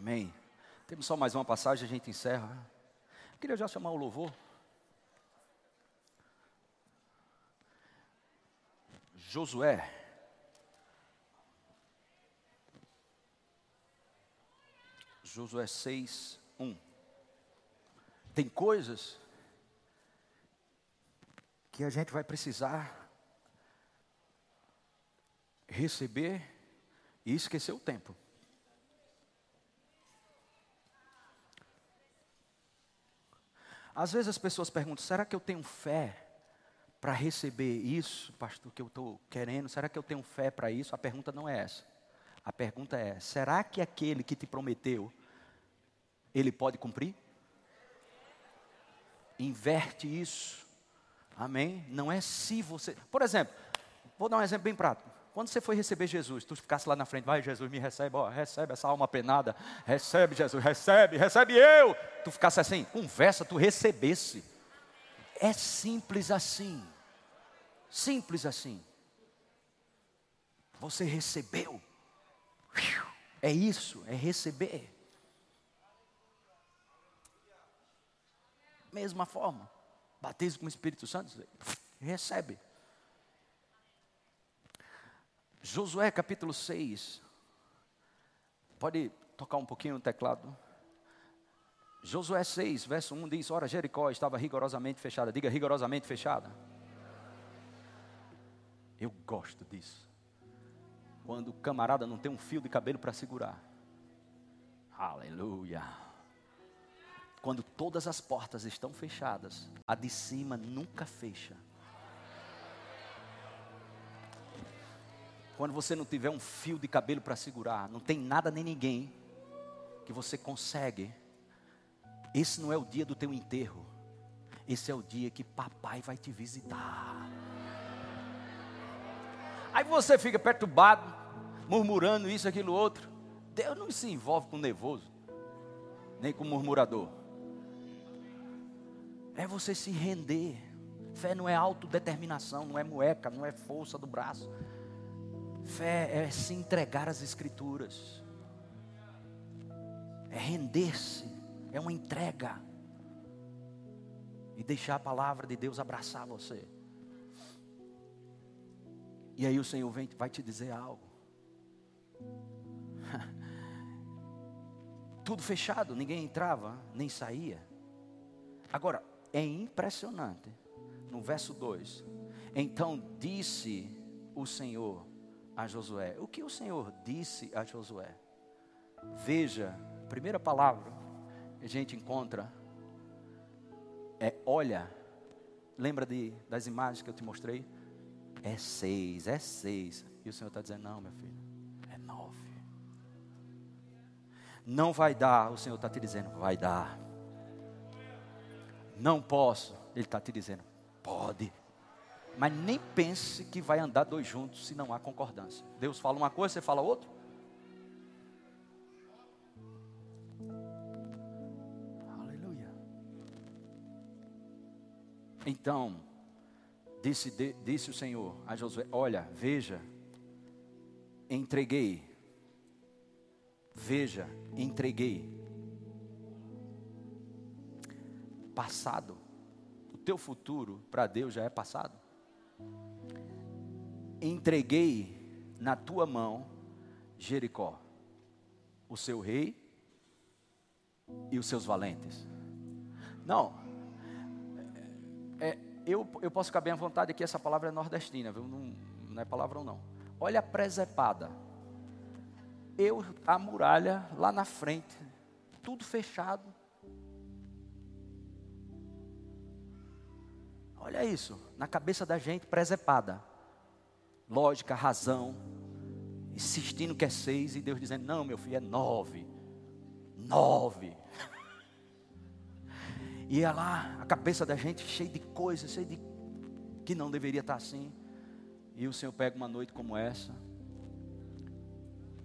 Amém. Temos só mais uma passagem, a gente encerra. Eu queria já chamar o louvor. Josué. Josué 6, 1. Tem coisas que a gente vai precisar receber e esquecer o tempo. Às vezes as pessoas perguntam: será que eu tenho fé para receber isso, pastor, que eu estou querendo? Será que eu tenho fé para isso? A pergunta não é essa. A pergunta é: será que aquele que te prometeu, ele pode cumprir? Inverte isso. Amém? Não é se você. Por exemplo, vou dar um exemplo bem prático. Quando você foi receber Jesus, tu ficasse lá na frente, vai Jesus, me recebe, ó, recebe essa alma penada, recebe Jesus, recebe, recebe eu. Tu ficasse assim, conversa, tu recebesse. É simples assim. Simples assim. Você recebeu. É isso, é receber. Mesma forma. Batismo com o Espírito Santo, recebe. Josué capítulo 6. Pode tocar um pouquinho no teclado? Josué 6, verso 1 diz: Ora, Jericó estava rigorosamente fechada. Diga rigorosamente fechada. Eu gosto disso. Quando o camarada não tem um fio de cabelo para segurar. Aleluia. Quando todas as portas estão fechadas, a de cima nunca fecha. Quando você não tiver um fio de cabelo para segurar, não tem nada nem ninguém que você consegue. Esse não é o dia do teu enterro. Esse é o dia que papai vai te visitar. Aí você fica perturbado, murmurando isso, aquilo, outro. Deus não se envolve com nervoso, nem com murmurador. É você se render. Fé não é autodeterminação, não é mueca, não é força do braço Fé é se entregar às Escrituras, é render-se, é uma entrega, e deixar a palavra de Deus abraçar você. E aí o Senhor vem, vai te dizer algo. Tudo fechado, ninguém entrava, nem saía. Agora, é impressionante. No verso 2: Então disse o Senhor a Josué. O que o Senhor disse a Josué? Veja, primeira palavra que a gente encontra é olha. Lembra de, das imagens que eu te mostrei? É seis, é seis. E o Senhor está dizendo: não, meu filho, é nove. Não vai dar, o Senhor está te dizendo: vai dar. Não posso, Ele está te dizendo: pode. Mas nem pense que vai andar dois juntos se não há concordância. Deus fala uma coisa, você fala outra. Aleluia. Então, disse, disse o Senhor a Josué: Olha, veja, entreguei. Veja, entreguei. Passado. O teu futuro para Deus já é passado entreguei na tua mão Jericó, o seu rei e os seus valentes. Não, é, eu, eu posso ficar bem à vontade aqui, essa palavra é nordestina, viu? Não, não é palavrão não. Olha a presepada. Eu, a muralha lá na frente, tudo fechado. Olha isso, na cabeça da gente, presepada lógica, razão, insistindo que é seis, e Deus dizendo: Não, meu filho, é nove. Nove. E é lá, a cabeça da gente cheia de coisas, cheia de. que não deveria estar assim. E o Senhor pega uma noite como essa.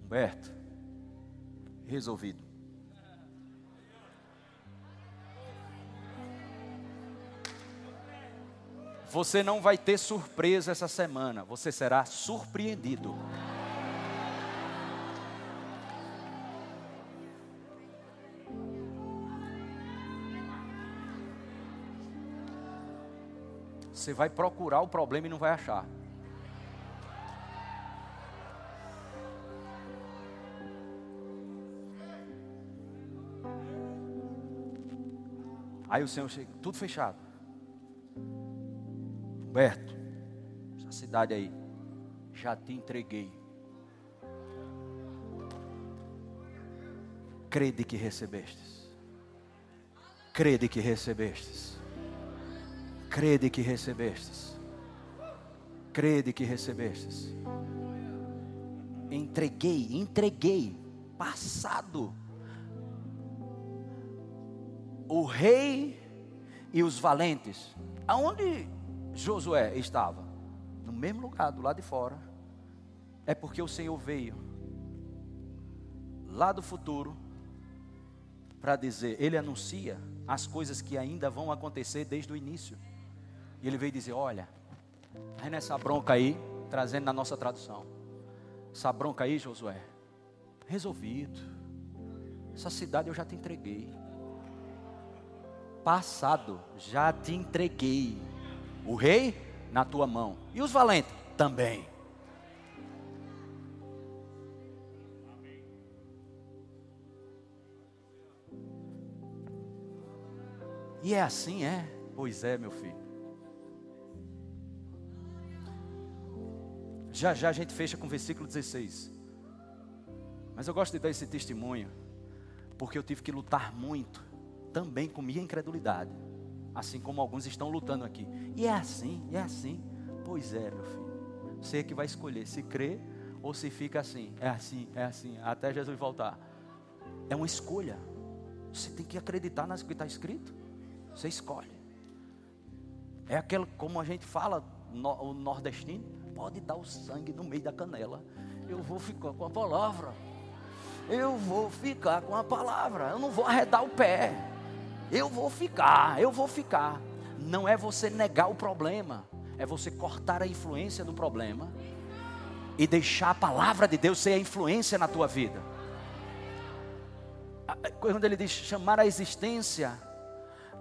Humberto, resolvido. Você não vai ter surpresa essa semana, você será surpreendido. Você vai procurar o problema e não vai achar. Aí o Senhor chega, tudo fechado. Roberto, essa cidade aí, já te entreguei. Crede que recebestes. Crede que recebestes. Crede que recebestes. Crede que recebestes. Entreguei, entreguei, passado. O rei e os valentes. Aonde Josué estava no mesmo lugar, do lado de fora, é porque o Senhor veio lá do futuro para dizer, ele anuncia as coisas que ainda vão acontecer desde o início. E ele veio dizer: Olha, aí nessa bronca aí, trazendo na nossa tradução, essa bronca aí, Josué, resolvido. Essa cidade eu já te entreguei. Passado, já te entreguei o rei na tua mão. E os valentes? Também. E é assim, é? Pois é, meu filho. Já já a gente fecha com o versículo 16. Mas eu gosto de dar esse testemunho, porque eu tive que lutar muito, também com minha incredulidade assim como alguns estão lutando aqui. E é assim, é assim. Pois é, meu filho. Você é que vai escolher se crê ou se fica assim. É assim, é assim, até Jesus voltar. É uma escolha. Você tem que acreditar nas que está escrito. Você escolhe. É aquele, como a gente fala, no, o nordestino, pode dar o sangue no meio da canela. Eu vou ficar com a palavra. Eu vou ficar com a palavra. Eu não vou arredar o pé. Eu vou ficar, eu vou ficar. Não é você negar o problema, é você cortar a influência do problema e deixar a palavra de Deus ser a influência na tua vida. Quando ele diz chamar a existência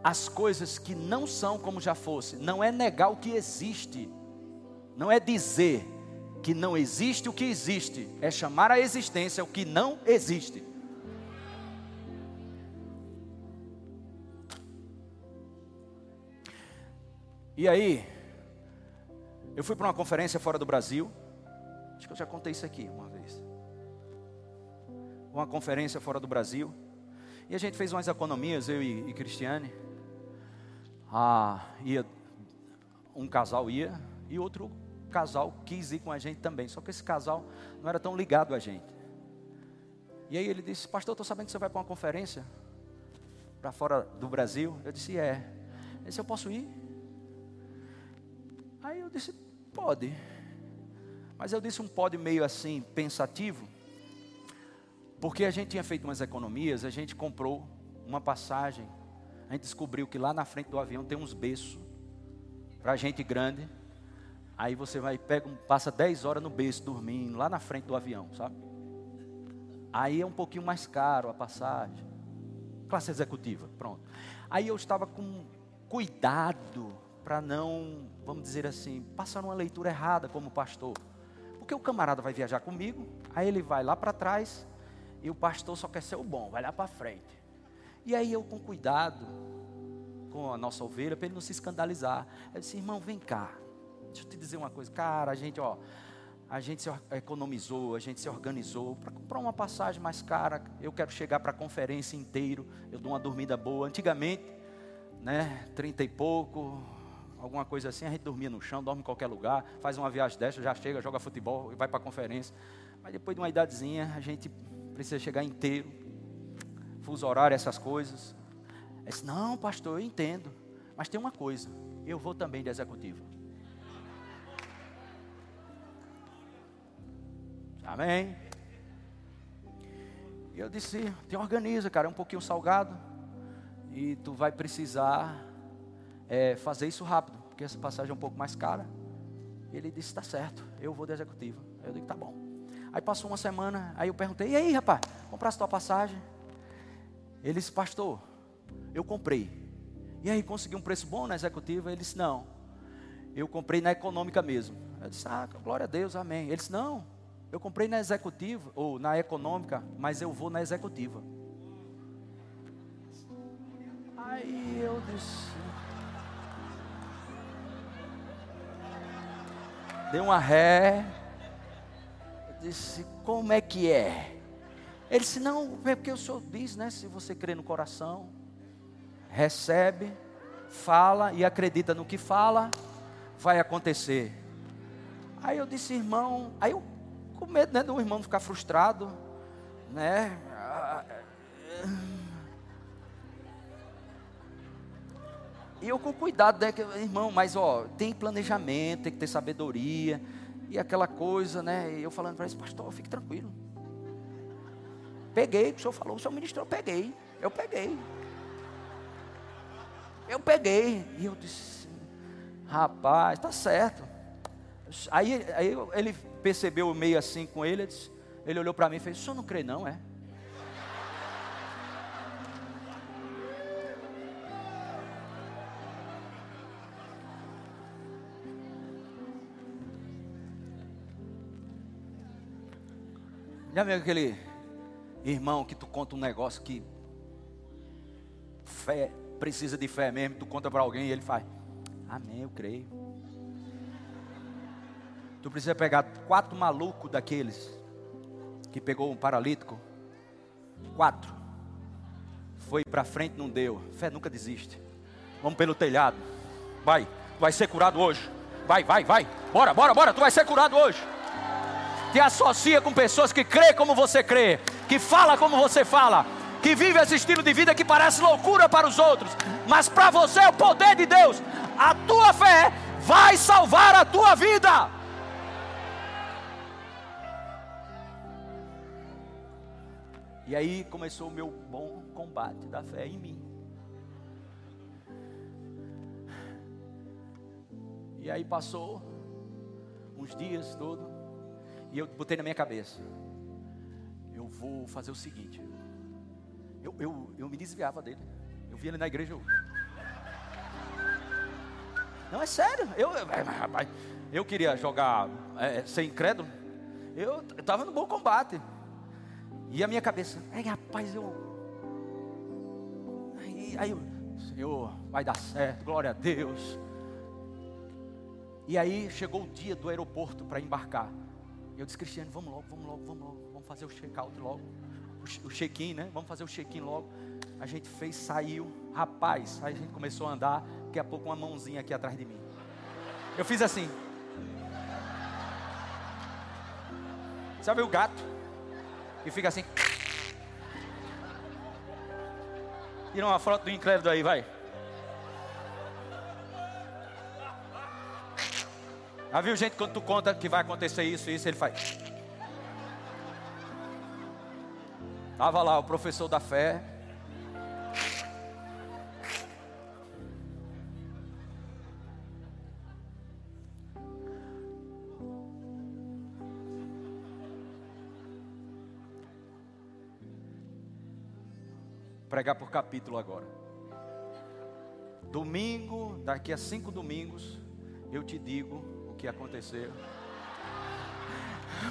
as coisas que não são como já fosse, não é negar o que existe, não é dizer que não existe o que existe, é chamar a existência o que não existe. E aí, eu fui para uma conferência fora do Brasil. Acho que eu já contei isso aqui uma vez. Uma conferência fora do Brasil. E a gente fez umas economias, eu e, e Cristiane. Ah, ia, um casal ia e outro casal quis ir com a gente também. Só que esse casal não era tão ligado a gente. E aí ele disse: Pastor, estou sabendo que você vai para uma conferência para fora do Brasil. Eu disse: É. Ele disse: Eu posso ir? Aí eu disse: Pode. Mas eu disse um pode meio assim, pensativo, porque a gente tinha feito umas economias, a gente comprou uma passagem, a gente descobriu que lá na frente do avião tem uns berços para gente grande. Aí você vai, pega, passa 10 horas no berço dormindo, lá na frente do avião, sabe? Aí é um pouquinho mais caro a passagem. Classe executiva, pronto. Aí eu estava com cuidado para não, vamos dizer assim, passar uma leitura errada como pastor. Porque o camarada vai viajar comigo, aí ele vai lá para trás e o pastor só quer ser o bom, vai lá para frente. E aí eu com cuidado com a nossa ovelha para ele não se escandalizar. Eu disse: "Irmão, vem cá. Deixa eu te dizer uma coisa, cara, a gente, ó, a gente se economizou, a gente se organizou para comprar uma passagem mais cara. Eu quero chegar para a conferência inteiro, eu dou uma dormida boa. Antigamente, né, trinta e pouco, alguma coisa assim, a gente dormia no chão, dorme em qualquer lugar, faz uma viagem dessa, já chega, joga futebol e vai para a conferência. Mas depois de uma idadezinha, a gente precisa chegar inteiro, fuso horário, essas coisas. Eu disse, não, pastor, eu entendo, mas tem uma coisa, eu vou também de executiva. Amém? E eu disse, te organiza, cara, é um pouquinho salgado. E tu vai precisar é, fazer isso rápido, porque essa passagem é um pouco mais cara. Ele disse: Está certo, eu vou de executiva. Eu digo: Tá bom. Aí passou uma semana, aí eu perguntei: E aí, rapaz, compraste tua passagem? Ele disse: Pastor, eu comprei. E aí, consegui um preço bom na executiva? Ele disse: Não, eu comprei na econômica mesmo. Eu disse: Ah, glória a Deus, amém. Ele disse: Não, eu comprei na executiva, ou na econômica, mas eu vou na executiva. Aí eu disse: Dei uma ré. Eu disse, como é que é? Ele disse, não, é porque o senhor diz, né? Se você crê no coração, recebe, fala e acredita no que fala, vai acontecer. Aí eu disse, irmão, aí eu com medo né, do irmão ficar frustrado, né? E eu com cuidado, né, irmão, mas ó, tem planejamento, tem que ter sabedoria, e aquela coisa, né? E eu falando para ele, pastor, fique tranquilo. Peguei, o senhor falou, o senhor ministrou, eu peguei, eu peguei. Eu peguei, e eu disse, rapaz, tá certo. Aí, aí ele percebeu meio assim com ele, ele olhou para mim e fez, o senhor não crê não, é? Já viu aquele irmão que tu conta um negócio que fé, precisa de fé mesmo, tu conta para alguém e ele faz, amém, eu creio. Tu precisa pegar quatro malucos daqueles que pegou um paralítico, quatro, foi para frente, não deu, fé nunca desiste. Vamos pelo telhado, vai, tu vai ser curado hoje, vai, vai, vai, bora, bora, bora, tu vai ser curado hoje te associa com pessoas que crê como você crê, que fala como você fala, que vive esse estilo de vida que parece loucura para os outros, mas para você é o poder de Deus. A tua fé vai salvar a tua vida. E aí começou o meu bom combate da fé em mim. E aí passou uns dias todo E eu botei na minha cabeça: eu vou fazer o seguinte. Eu, eu, eu me desviava dele. Eu via ele na igreja. Eu... Não, é sério. Eu, rapaz, eu queria jogar é, ser incrédulo. Eu estava no bom combate. E a minha cabeça, ai rapaz, eu. Aí, aí eu, Senhor, vai dar certo, glória a Deus. E aí chegou o dia do aeroporto para embarcar. Eu disse, Cristiano, vamos logo, vamos logo, vamos logo, vamos fazer o check-out logo. O check-in, né? Vamos fazer o check-in logo. A gente fez, saiu. Rapaz, aí a gente começou a andar. Daqui a pouco uma mãozinha aqui atrás de mim. Eu fiz assim. Sabe o gato? E fica assim. Tira uma foto do incrédulo aí, vai. Já viu gente quando tu conta que vai acontecer isso, isso, ele faz. Estava lá o professor da fé. Pregar por capítulo agora. Domingo, daqui a cinco domingos, eu te digo que aconteceu.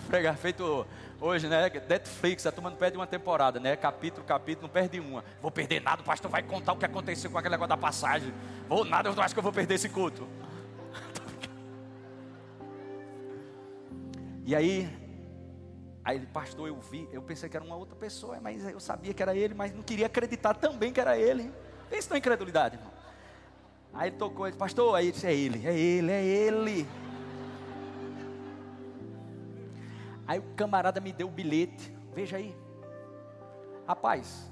Pregar feito hoje, né? Netflix, a turma não perde uma temporada, né? Capítulo, capítulo, não perde uma. Vou perder nada, o pastor vai contar o que aconteceu com aquele negócio da passagem. Vou nada, eu acho que eu vou perder esse culto. E aí, aí ele, pastor, eu vi, eu pensei que era uma outra pessoa, mas eu sabia que era ele, mas não queria acreditar também que era ele. Pensa na incredulidade, irmão. Aí ele tocou, ele, pastor, aí disse, é ele, é ele, é ele. Aí o camarada me deu o bilhete. Veja aí. Rapaz,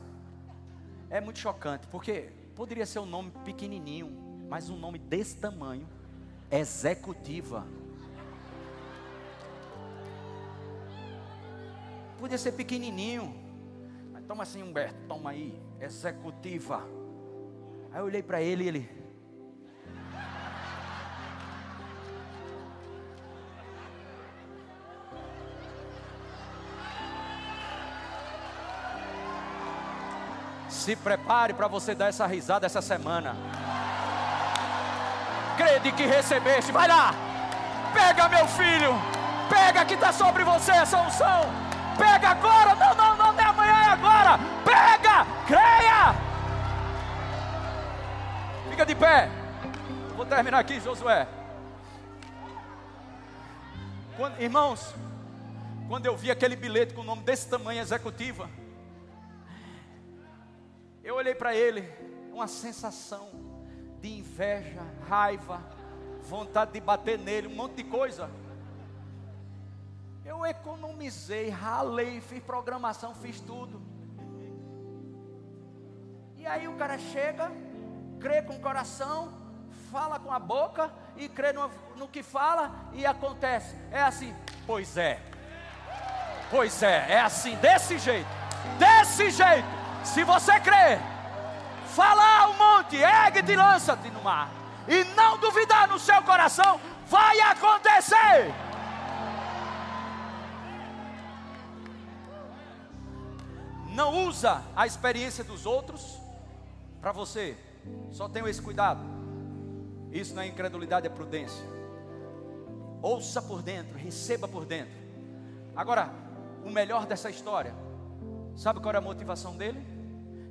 é muito chocante, porque poderia ser um nome pequenininho, mas um nome desse tamanho, executiva. Podia ser pequenininho, mas toma assim, Humberto, toma aí, executiva. Aí eu olhei para ele e ele, Se prepare para você dar essa risada essa semana. Crede que recebeste. Vai lá. Pega meu filho. Pega que está sobre você essa unção. Pega agora. Não, não, não, não é amanhã, é agora. Pega. Creia. Fica de pé. Vou terminar aqui, Josué. Quando, irmãos, quando eu vi aquele bilhete com o nome desse tamanho executiva, eu olhei para ele, uma sensação de inveja, raiva, vontade de bater nele, um monte de coisa. Eu economizei, ralei, fiz programação, fiz tudo. E aí o cara chega, crê com o coração, fala com a boca e crê no, no que fala e acontece. É assim, pois é. Pois é, é assim, desse jeito. Desse jeito. Se você crer, falar ao monte, ergue-te e lança-te no mar, e não duvidar no seu coração, vai acontecer. Não usa a experiência dos outros para você. Só tenha esse cuidado. Isso não é incredulidade, é prudência. Ouça por dentro, receba por dentro. Agora, o melhor dessa história Sabe qual era a motivação dele?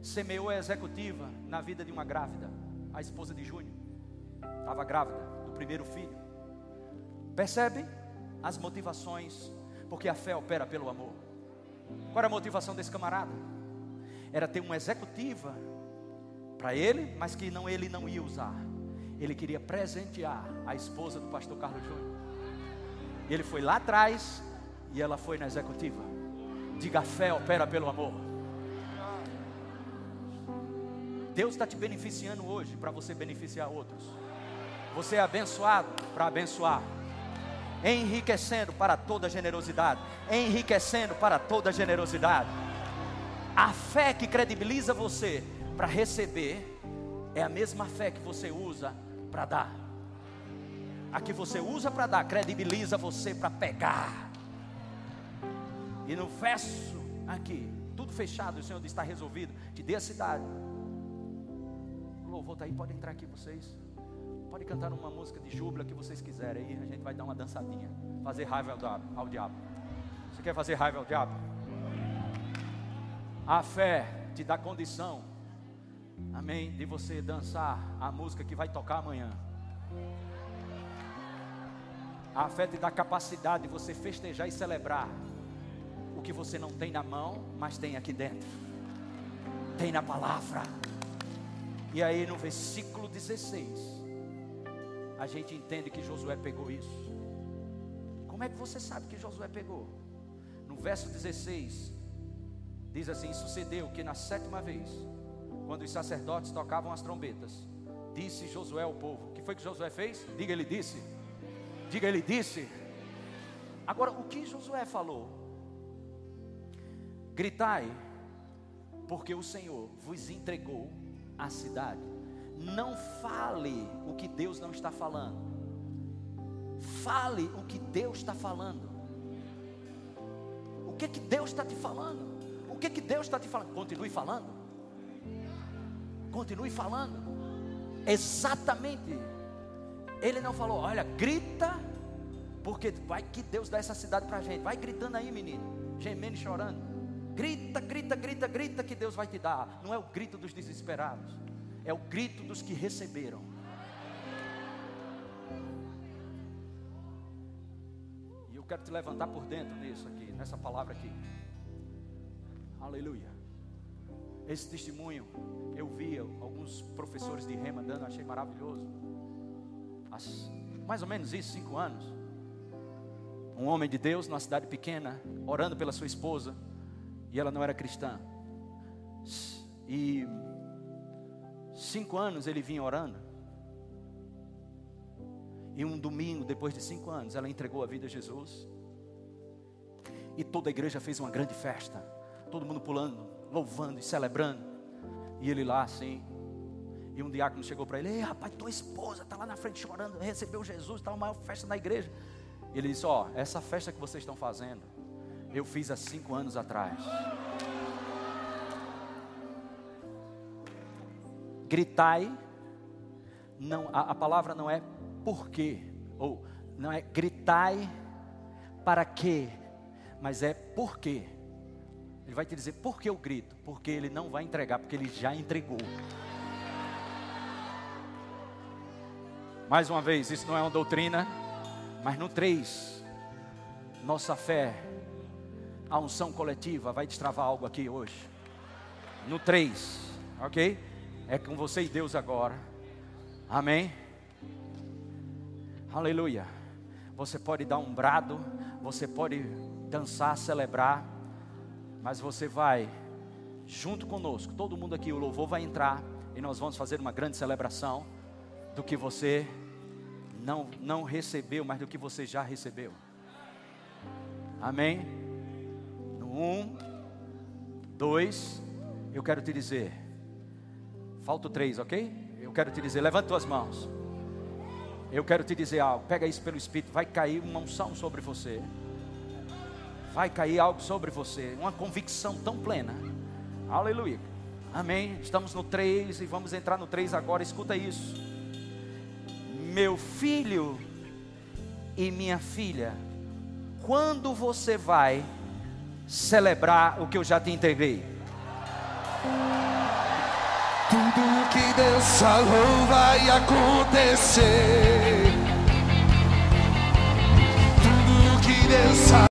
Semeou a executiva na vida de uma grávida, a esposa de Júnior. Estava grávida do primeiro filho. Percebe as motivações, porque a fé opera pelo amor. Qual era a motivação desse camarada? Era ter uma executiva para ele, mas que não ele não ia usar. Ele queria presentear a esposa do pastor Carlos Júnior. Ele foi lá atrás e ela foi na executiva. Diga: a fé opera pelo amor. Deus está te beneficiando hoje para você beneficiar outros. Você é abençoado para abençoar. Enriquecendo para toda generosidade. Enriquecendo para toda generosidade. A fé que credibiliza você para receber é a mesma fé que você usa para dar. A que você usa para dar credibiliza você para pegar. E no verso aqui, tudo fechado, o Senhor está resolvido. Te dê a cidade. Louvor está aí, pode entrar aqui vocês. Pode cantar uma música de júbilo que vocês quiserem aí. A gente vai dar uma dançadinha. Fazer raiva. Ao diabo. Você quer fazer raiva ao diabo? A fé te dá condição, amém, de você dançar a música que vai tocar amanhã. A fé te dá capacidade de você festejar e celebrar o que você não tem na mão, mas tem aqui dentro. Tem na palavra. E aí no versículo 16, a gente entende que Josué pegou isso. Como é que você sabe que Josué pegou? No verso 16, diz assim: Sucedeu que na sétima vez, quando os sacerdotes tocavam as trombetas, disse Josué ao povo: O que foi que Josué fez? Diga, ele disse. Diga, ele disse. Agora, o que Josué falou? Gritai, porque o Senhor vos entregou a cidade. Não fale o que Deus não está falando. Fale o que Deus está falando. O que que Deus está te falando? O que que Deus está te falando? Continue falando. Continue falando. Exatamente ele não falou, olha, grita, porque vai que Deus dá essa cidade para a gente. Vai gritando aí, menino, gemendo e chorando. Grita, grita, grita, grita que Deus vai te dar. Não é o grito dos desesperados, é o grito dos que receberam. E eu quero te levantar por dentro nisso aqui, nessa palavra aqui. Aleluia. Esse testemunho eu vi alguns professores de rema dando, achei maravilhoso mais ou menos isso, cinco anos. Um homem de Deus numa cidade pequena, orando pela sua esposa, e ela não era cristã. E cinco anos ele vinha orando. E um domingo, depois de cinco anos, ela entregou a vida a Jesus. E toda a igreja fez uma grande festa. Todo mundo pulando, louvando e celebrando. E ele lá assim, e um diácono chegou para ele: Ei, rapaz, tua esposa está lá na frente chorando, recebeu Jesus, está uma maior festa na igreja. E ele disse: Ó, oh, essa festa que vocês estão fazendo, eu fiz há cinco anos atrás. Gritai, não, a, a palavra não é porquê, ou não é gritai para quê, mas é porquê. Ele vai te dizer por que eu grito, porque ele não vai entregar, porque ele já entregou. Mais uma vez, isso não é uma doutrina, mas no 3, nossa fé, a unção coletiva vai destravar algo aqui hoje. No 3, ok? É com você e Deus agora. Amém? Aleluia. Você pode dar um brado, você pode dançar, celebrar, mas você vai junto conosco. Todo mundo aqui, o louvor vai entrar e nós vamos fazer uma grande celebração do que você não, não recebeu, mas do que você já recebeu. Amém? Um, dois, eu quero te dizer. Falta três, ok? Eu quero te dizer, levanta tuas mãos. Eu quero te dizer algo. Pega isso pelo Espírito. Vai cair uma unção sobre você. Vai cair algo sobre você. Uma convicção tão plena. Aleluia. Amém. Estamos no 3 e vamos entrar no 3 agora. Escuta isso meu filho e minha filha, quando você vai celebrar o que eu já te entreguei? Tudo que Deus falou vai acontecer. Tudo que Deus falou.